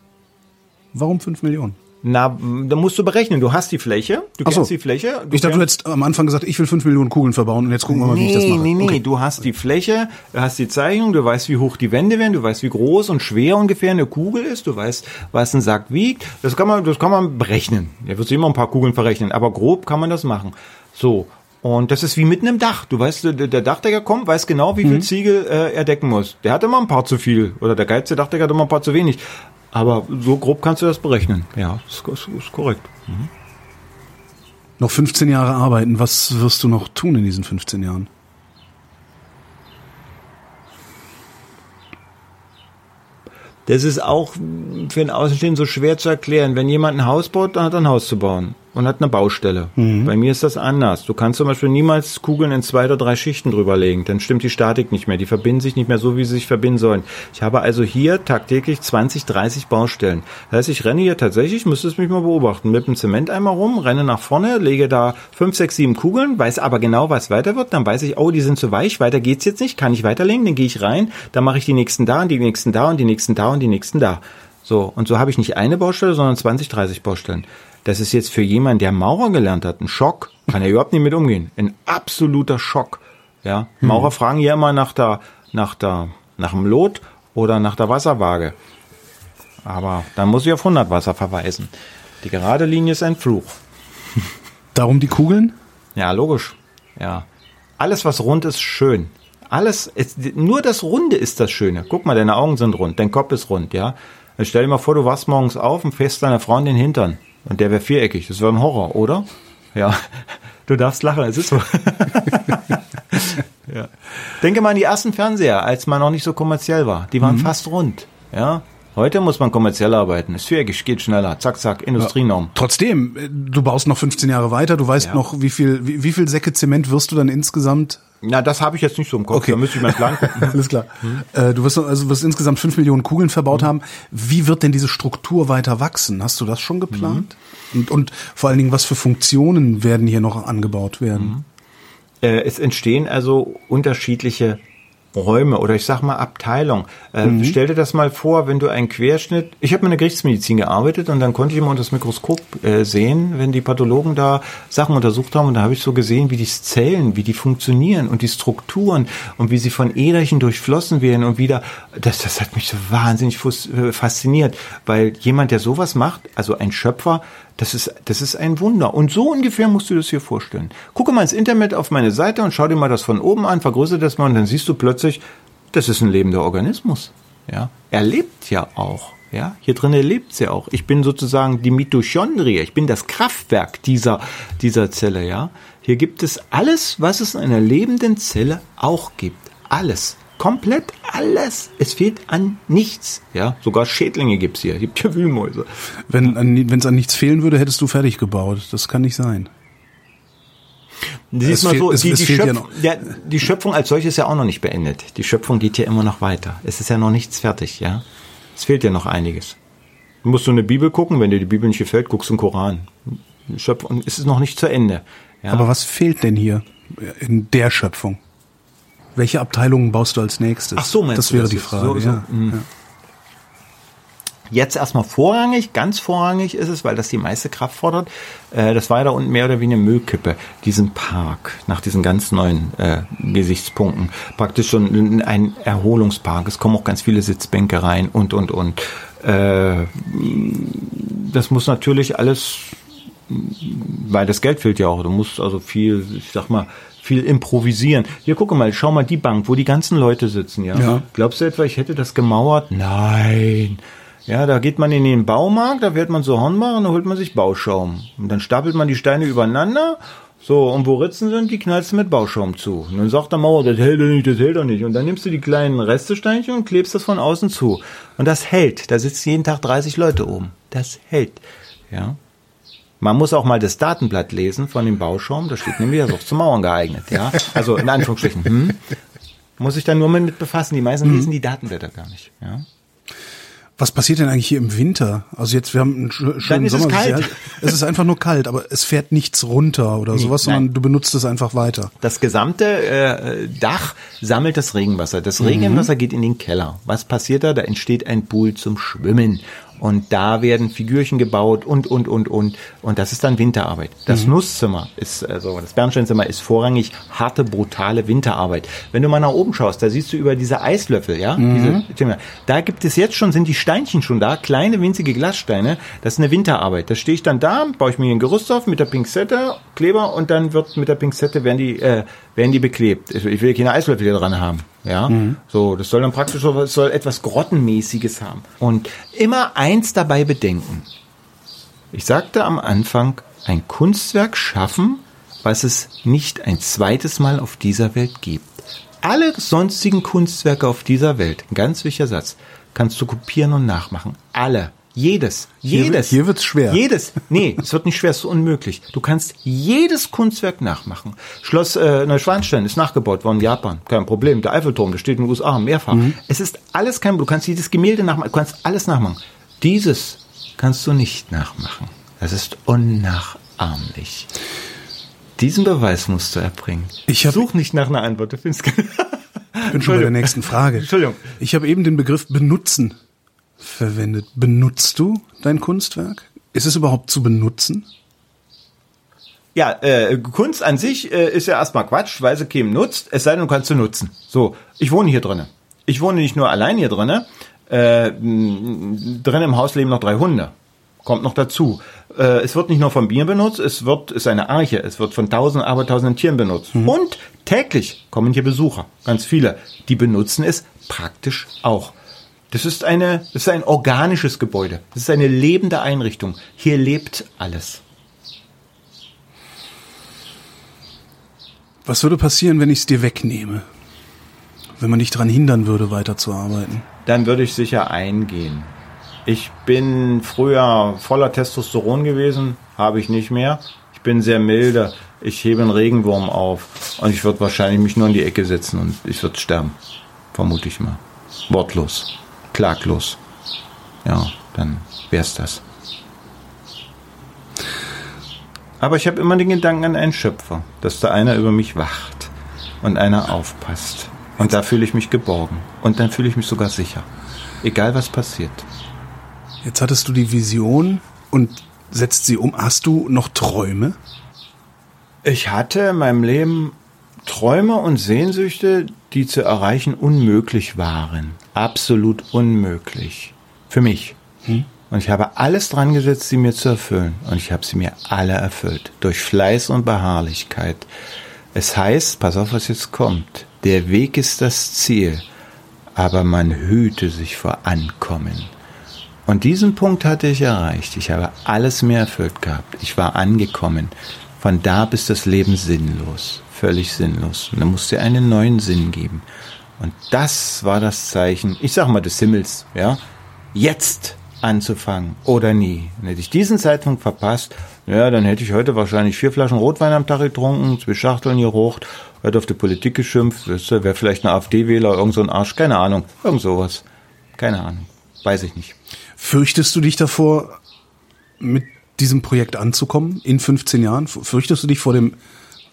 warum 5 Millionen?
Na, da musst du berechnen. Du hast die Fläche, du
Ach so.
kennst die Fläche. Du
Ich dachte, du hättest am Anfang gesagt, ich will 5 Millionen Kugeln verbauen und jetzt gucken wir mal, wie ich das mache.
Nee, nee,
Okay.
du hast die Fläche, du hast die Zeichnung, du weißt, wie hoch die Wände werden, du weißt, wie groß und schwer ungefähr eine Kugel ist, du weißt, was ein Sack wiegt. Das kann man, das kann man berechnen. Da wird sich immer ein paar Kugeln verrechnen, aber grob kann man das machen. So. Und das ist wie mitten im Dach. Du weißt, der, Dachdecker kommt, weiß genau, wie viel Ziegel äh, er decken muss. Der hat immer ein paar zu viel. Oder der geilste Dachdecker hat immer ein paar zu wenig. Aber so grob kannst du das berechnen. Ja, ist, ist, ist korrekt.
Noch 15 Jahre arbeiten, was wirst du noch tun in diesen 15 Jahren?
Das ist auch für einen Außenstehenden so schwer zu erklären. Wenn jemand ein Haus baut, dann hat er ein Haus zu bauen und hat eine Baustelle. Bei mir ist das anders. Du kannst zum Beispiel niemals Kugeln in zwei oder drei Schichten drüber legen. Dann stimmt die Statik nicht mehr. Die verbinden sich nicht mehr so, wie sie sich verbinden sollen. Ich habe also hier tagtäglich 20, 30 Baustellen. Das heißt, ich renne hier tatsächlich, müsstest mich mal beobachten, mit dem Zementeimer rum, renne nach vorne, lege da fünf, sechs, sieben Kugeln, weiß aber genau, was weiter wird. Dann weiß ich, oh, die sind zu weich, weiter geht's jetzt nicht, kann ich weiterlegen, dann gehe ich rein, dann mache ich die nächsten da und die nächsten da und die nächsten da und die nächsten da. So, und so habe ich nicht eine Baustelle, sondern 20, 30 Baustellen. Das ist jetzt für jemanden, der Maurer gelernt hat, ein Schock. Kann er überhaupt nicht mit umgehen. Ein absoluter Schock. Ja, Maurer fragen ja immer nach der, nach der, nach dem Lot oder nach der Wasserwaage. Aber dann muss ich auf 100 Wasser verweisen. Die gerade Linie ist ein Fluch.
Darum die Kugeln?
Ja, logisch. Ja. Alles, was rund ist, schön. Alles, ist, nur das Runde ist das Schöne. Guck mal, deine Augen sind rund, dein Kopf ist rund, ja. Dann stell dir mal vor, du wachst morgens auf und fährst deiner Frau in den Hintern. Und der wäre viereckig. Das wäre ein Horror, oder? Ja. Du darfst lachen, es ist so. ja. Denke mal an die ersten Fernseher, als man noch nicht so kommerziell war. Die waren fast rund, ja. Heute muss man kommerziell arbeiten. Viereckig, geht schneller. Zack, zack, Industrienorm.
Trotzdem, äh, du baust noch 15 Jahre weiter, du weißt
Ja.
noch, wie viel, wie, wie viel Säcke Zement wirst du dann insgesamt?
Na, das habe ich jetzt nicht so im Kopf.
Okay.
Da müsste ich mal Plan gucken.
Alles klar. Äh, du wirst also wirst insgesamt 5 Millionen Kugeln verbaut haben. Wie wird denn diese Struktur weiter wachsen? Hast du das schon geplant? Und, und vor allen Dingen, was für Funktionen werden hier noch angebaut werden?
Äh, es entstehen also unterschiedliche Räume oder ich sag mal Abteilung. Äh, Stell dir das mal vor, wenn du einen Querschnitt. Ich habe in der Gerichtsmedizin gearbeitet und dann konnte ich immer unter das Mikroskop äh, sehen, wenn die Pathologen da Sachen untersucht haben und da habe ich so gesehen, wie die Zellen, wie die funktionieren und die Strukturen und wie sie von Äderchen durchflossen werden und wieder. Das, das hat mich so wahnsinnig äh, fasziniert, weil jemand, der sowas macht, also ein Schöpfer, das ist, das ist ein Wunder. Und so ungefähr musst du das hier vorstellen. Gucke mal ins Internet auf meine Seite und schau dir mal das von oben an, vergrößere das mal und dann siehst du plötzlich, das ist ein lebender Organismus. Ja, er lebt ja auch. Ja, hier drinnen lebt sie auch. Ich bin sozusagen die Mitochondrie. Ich bin das Kraftwerk dieser, dieser Zelle. Ja, hier gibt es alles, was es in einer lebenden Zelle auch gibt. Alles. Komplett alles. Es fehlt an nichts. Ja, sogar Schädlinge gibt's hier. Es gibt hier Wühlmäuse.
Wenn an- wenn es an nichts fehlen würde, hättest du fertig gebaut. Das kann nicht sein.
Siehst
Es
mal so,
es-
die,
es
die,
fehlt ja
Schöpfung, ja, die Schöpfung als solche ist ja auch noch nicht beendet. Die Schöpfung geht ja immer noch weiter. Es ist ja noch nichts fertig, ja. Es fehlt ja noch einiges. Du musst du eine Bibel gucken, wenn dir die Bibel nicht gefällt, guckst du einen Koran. Schöpfung es ist noch nicht zu Ende. Ja.
Aber was fehlt denn hier in der Schöpfung? Welche Abteilungen baust du als nächstes?
Ach so, meinst
das
du
wäre
das
die? Frage.
So, so,
ja.
mm.
Ja.
Jetzt erstmal vorrangig, ganz vorrangig ist es, weil das die meiste Kraft fordert. Äh, das war ja da unten mehr oder weniger Müllkippe, diesen Park, nach diesen ganz neuen äh, Gesichtspunkten. Praktisch schon ein Erholungspark. Es kommen auch ganz viele Sitzbänke rein und, und, und. Äh, das muss natürlich alles, weil das Geld fehlt ja auch. Du musst also viel, ich sag mal, viel improvisieren. Hier, gucke mal, schau mal die Bank, wo die ganzen Leute sitzen, ja.
Ja.
Glaubst du etwa, ich hätte das gemauert? Nein. Ja, da geht man in den Baumarkt, da wird man so Hornbach und da holt man sich Bauschaum. Und dann stapelt man die Steine übereinander. So, und wo Ritzen sind, die knallst du mit Bauschaum zu. Und dann sagt der Mauer, das hält doch nicht, das hält doch nicht. Und dann nimmst du die kleinen Restesteinchen und klebst das von außen zu. Und das hält. Da sitzen jeden Tag 30 Leute oben. Das hält. Ja. Man muss auch mal das Datenblatt lesen von dem Bauschaum. Da steht nämlich, das ist auch zum Mauern geeignet. Ja. Also in Anführungsstrichen. Hm? Muss ich dann nur mit befassen. Die meisten lesen die Datenblätter gar nicht. Ja.
Was passiert denn eigentlich hier im Winter? Also jetzt, wir haben einen schö-
Dann
schönen
ist es
Sommer.
kalt.
Ja, es ist einfach nur kalt, aber es fährt nichts runter oder sowas, sondern
nein.
du benutzt es einfach weiter.
Das gesamte äh, Dach sammelt das Regenwasser. Das Regenwasser geht in den Keller. Was passiert da? Da entsteht ein Pool zum Schwimmen. Und da werden Figürchen gebaut und, und, und, und. Und das ist dann Winterarbeit. Das Nusszimmer ist, also das Bernsteinzimmer ist vorrangig harte, brutale Winterarbeit. Wenn du mal nach oben schaust, da siehst du über diese Eislöffel, ja, diese, da gibt es jetzt schon, sind die Steinchen schon da, kleine, winzige Glassteine. Das ist eine Winterarbeit. Da stehe ich dann da, baue ich mir ein Gerüst auf mit der Pinzette, Kleber und dann wird mit der Pinzette werden die, äh, werden die beklebt. Ich will keine Eislöffel hier dran haben. Ja, so, das soll dann praktisch so, es soll etwas Grottenmäßiges haben. Und immer eins dabei bedenken. Ich sagte am Anfang, ein Kunstwerk schaffen, was es nicht ein zweites Mal auf dieser Welt gibt. Alle sonstigen Kunstwerke auf dieser Welt, ein ganz wichtiger Satz, kannst du kopieren und nachmachen. Alle. Jedes.
Hier
Jedes.
wird- hier wird's schwer.
Jedes. Nee, es wird nicht schwer, es ist unmöglich. Du kannst jedes Kunstwerk nachmachen. Schloss äh, Neuschwanstein ist nachgebaut worden in Japan. Kein Problem. Der Eiffelturm, der steht in den USA mehrfach. Es ist alles kein Problem. Du kannst jedes Gemälde nachmachen. Du kannst alles nachmachen. Dieses kannst du nicht nachmachen. Das ist unnachahmlich. Diesen Beweis musst du erbringen.
Ich
Such nicht nach einer Antwort. Du findest keine.
Ich bin schon bei der nächsten Frage.
Entschuldigung.
Ich habe eben den Begriff benutzen verwendet. Benutzt du dein Kunstwerk? Ist es überhaupt zu benutzen?
Ja, äh, Kunst an sich äh, ist ja erstmal Quatsch, weil sie keinem nutzt, es sei denn, du kannst sie nutzen. So, ich wohne hier drinnen. Ich wohne nicht nur allein hier drinnen. Äh, drin im Haus leben noch drei Hunde. Kommt noch dazu. Äh, es wird nicht nur von Bier benutzt, es wird, ist eine Arche, es wird von tausenden, abertausenden Tieren benutzt. Und täglich kommen hier Besucher, ganz viele. Die benutzen es praktisch auch. Das ist eine, das ist ein organisches Gebäude. Das ist eine lebende Einrichtung. Hier lebt alles.
Was würde passieren, wenn ich es dir wegnehme? Wenn man dich daran hindern würde, weiterzuarbeiten?
dann würde ich sicher eingehen. Ich bin früher voller Testosteron gewesen, habe ich nicht mehr. Ich bin sehr milde. Ich hebe einen Regenwurm auf und ich würde wahrscheinlich mich nur in die Ecke setzen und ich würde sterben. Vermute ich mal. Wortlos. Klaglos. Ja, dann wär's das. Aber ich habe immer den Gedanken an einen Schöpfer, dass da einer über mich wacht und einer aufpasst. Und da fühle ich mich geborgen. Und dann fühle ich mich sogar sicher. Egal was passiert.
Jetzt hattest du die Vision und setzt sie um. Hast du noch Träume?
Ich hatte in meinem Leben Träume und Sehnsüchte, die zu erreichen unmöglich waren. Absolut unmöglich. Für mich. Und ich habe alles dran gesetzt, sie mir zu erfüllen. Und ich habe sie mir alle erfüllt. Durch Fleiß und Beharrlichkeit. Es heißt, pass auf, was jetzt kommt. Der Weg ist das Ziel. Aber man hüte sich vor Ankommen. Und diesen Punkt hatte ich erreicht. Ich habe alles mir erfüllt gehabt. Ich war angekommen. Von da bis das Leben sinnlos. Völlig sinnlos. Und da musste einen neuen Sinn geben. Und das war das Zeichen, ich sag mal des Himmels, ja. Jetzt anzufangen oder nie. Und hätte ich diesen Zeitpunkt verpasst, ja, dann hätte ich heute wahrscheinlich vier Flaschen Rotwein am Tag getrunken, zwei Schachteln geraucht, hätte auf die Politik geschimpft, wäre vielleicht ein AfD-Wähler, irgend so ein Arsch, keine Ahnung, irgend sowas. Keine Ahnung. Weiß ich nicht.
Fürchtest du dich davor, mit diesem Projekt anzukommen in 15 Jahren? Fürchtest du dich vor dem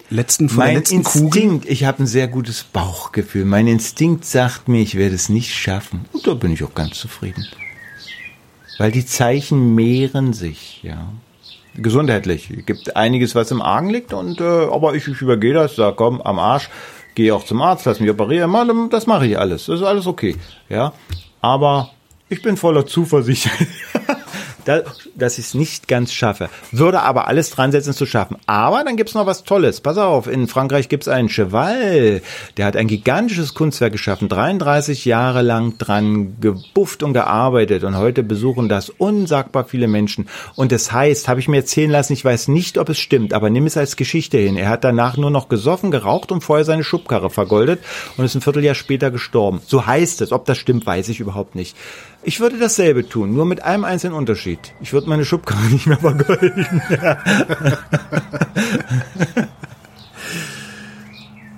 letzten, vor der
Mein
letzten Kugel?
Instinkt, ich habe ein sehr gutes Bauchgefühl. Mein Instinkt sagt mir, ich werde es nicht schaffen. Und da bin ich auch ganz zufrieden. Weil die Zeichen mehren sich, ja. Gesundheitlich. Es gibt einiges, was im Argen liegt, und äh, aber ich, ich übergehe das, sag komm, am Arsch, gehe auch zum Arzt, lass mich operieren, mal, das mache ich alles. Das ist alles okay. Ja. Aber ich bin voller Zuversicht. da- dass ich es nicht ganz schaffe. Würde aber alles dran setzen, es zu schaffen. Aber dann gibt's noch was Tolles. Pass auf, in Frankreich gibt's einen Cheval, der hat ein gigantisches Kunstwerk geschaffen, 33 Jahre lang dran gebufft und gearbeitet und heute besuchen das unsagbar viele Menschen. Und das heißt, habe ich mir erzählen lassen, ich weiß nicht, ob es stimmt, aber nimm es als Geschichte hin. Er hat danach nur noch gesoffen, geraucht und vorher seine Schubkarre vergoldet und ist ein Vierteljahr später gestorben. So heißt es. Ob das stimmt, weiß ich überhaupt nicht. Ich würde dasselbe tun, nur mit einem einzelnen Unterschied. Ich würde meine Schubkarre nicht mehr vergolden.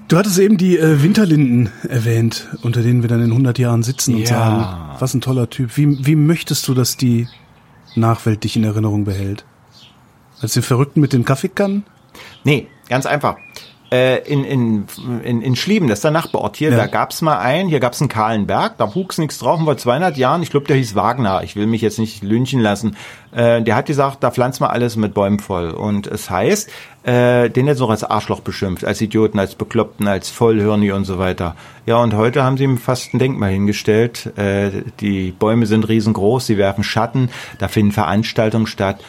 Du hattest eben die äh, Winterlinden erwähnt, unter denen wir dann in 100 Jahren sitzen und
Ja.
sagen, was ein toller Typ. Wie, wie möchtest du, dass die Nachwelt dich in Erinnerung behält? Als den Verrückten mit den Kaffeekannen?
Nee, ganz einfach. Äh, in, in, in, in Schlieben, das ist der Nachbarort hier,
Ja.
da gab's mal einen, hier gab's einen kahlen Berg, da wuchs nichts drauf, und vor 200 Jahren, ich glaube, der hieß Wagner, ich will mich jetzt nicht lynchen lassen, äh, der hat gesagt, da pflanzt man alles mit Bäumen voll. Und es heißt, äh, den jetzt noch als Arschloch beschimpft, als Idioten, als Bekloppten, als Vollhirni und so weiter. Ja, und heute haben sie ihm fast ein Denkmal hingestellt. Äh, die Bäume sind riesengroß, sie werfen Schatten, da finden Veranstaltungen statt.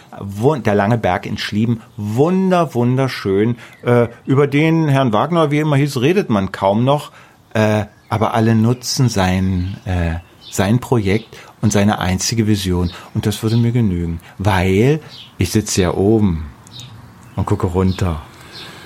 Der lange Berg in Schlieben, wunder, wunderschön. Äh, über den Herrn Wagner, wie immer hieß, redet man kaum noch. Äh, aber alle nutzen sein, äh, sein Projekt und seine einzige Vision. Und das würde mir genügen. Weil ich sitze ja oben und gucke runter.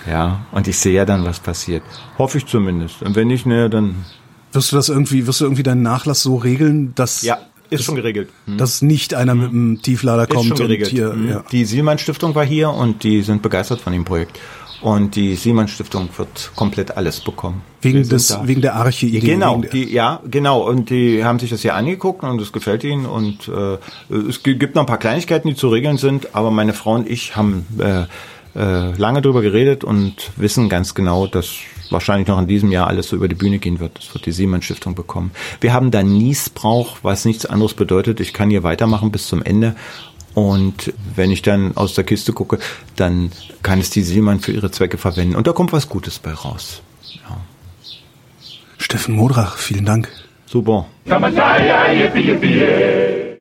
Ja, und ich sehe ja dann, was passiert. Hoffe ich zumindest. Und wenn nicht, ne, dann.
Wirst du das irgendwie, wirst du irgendwie deinen Nachlass so regeln, dass,
Ja, ist schon geregelt.
dass nicht einer mit einem Tieflader
Ist
kommt
schon geregelt.
und hier,
Mhm.
ja.
Die Sielmann Stiftung war hier und die sind begeistert von dem Projekt. Und die Sielmann Stiftung wird komplett alles bekommen.
Wegen des,
da.
wegen der Arche-Idee.
Genau, die, ja, genau. Und die haben sich das hier angeguckt und es gefällt ihnen. Und äh, es gi- gibt noch ein paar Kleinigkeiten, die zu regeln sind. Aber meine Frau und ich haben äh, äh, lange drüber geredet und wissen ganz genau, dass wahrscheinlich noch in diesem Jahr alles so über die Bühne gehen wird. Das wird die Siemens Stiftung bekommen. Wir haben da Niesbrauch, was nichts anderes bedeutet. Ich kann hier weitermachen bis zum Ende. Und wenn ich dann aus der Kiste gucke, dann kann es die Siemens für ihre Zwecke verwenden. Und da kommt was Gutes bei raus. Ja.
Steffen Modrach, vielen Dank.
Super.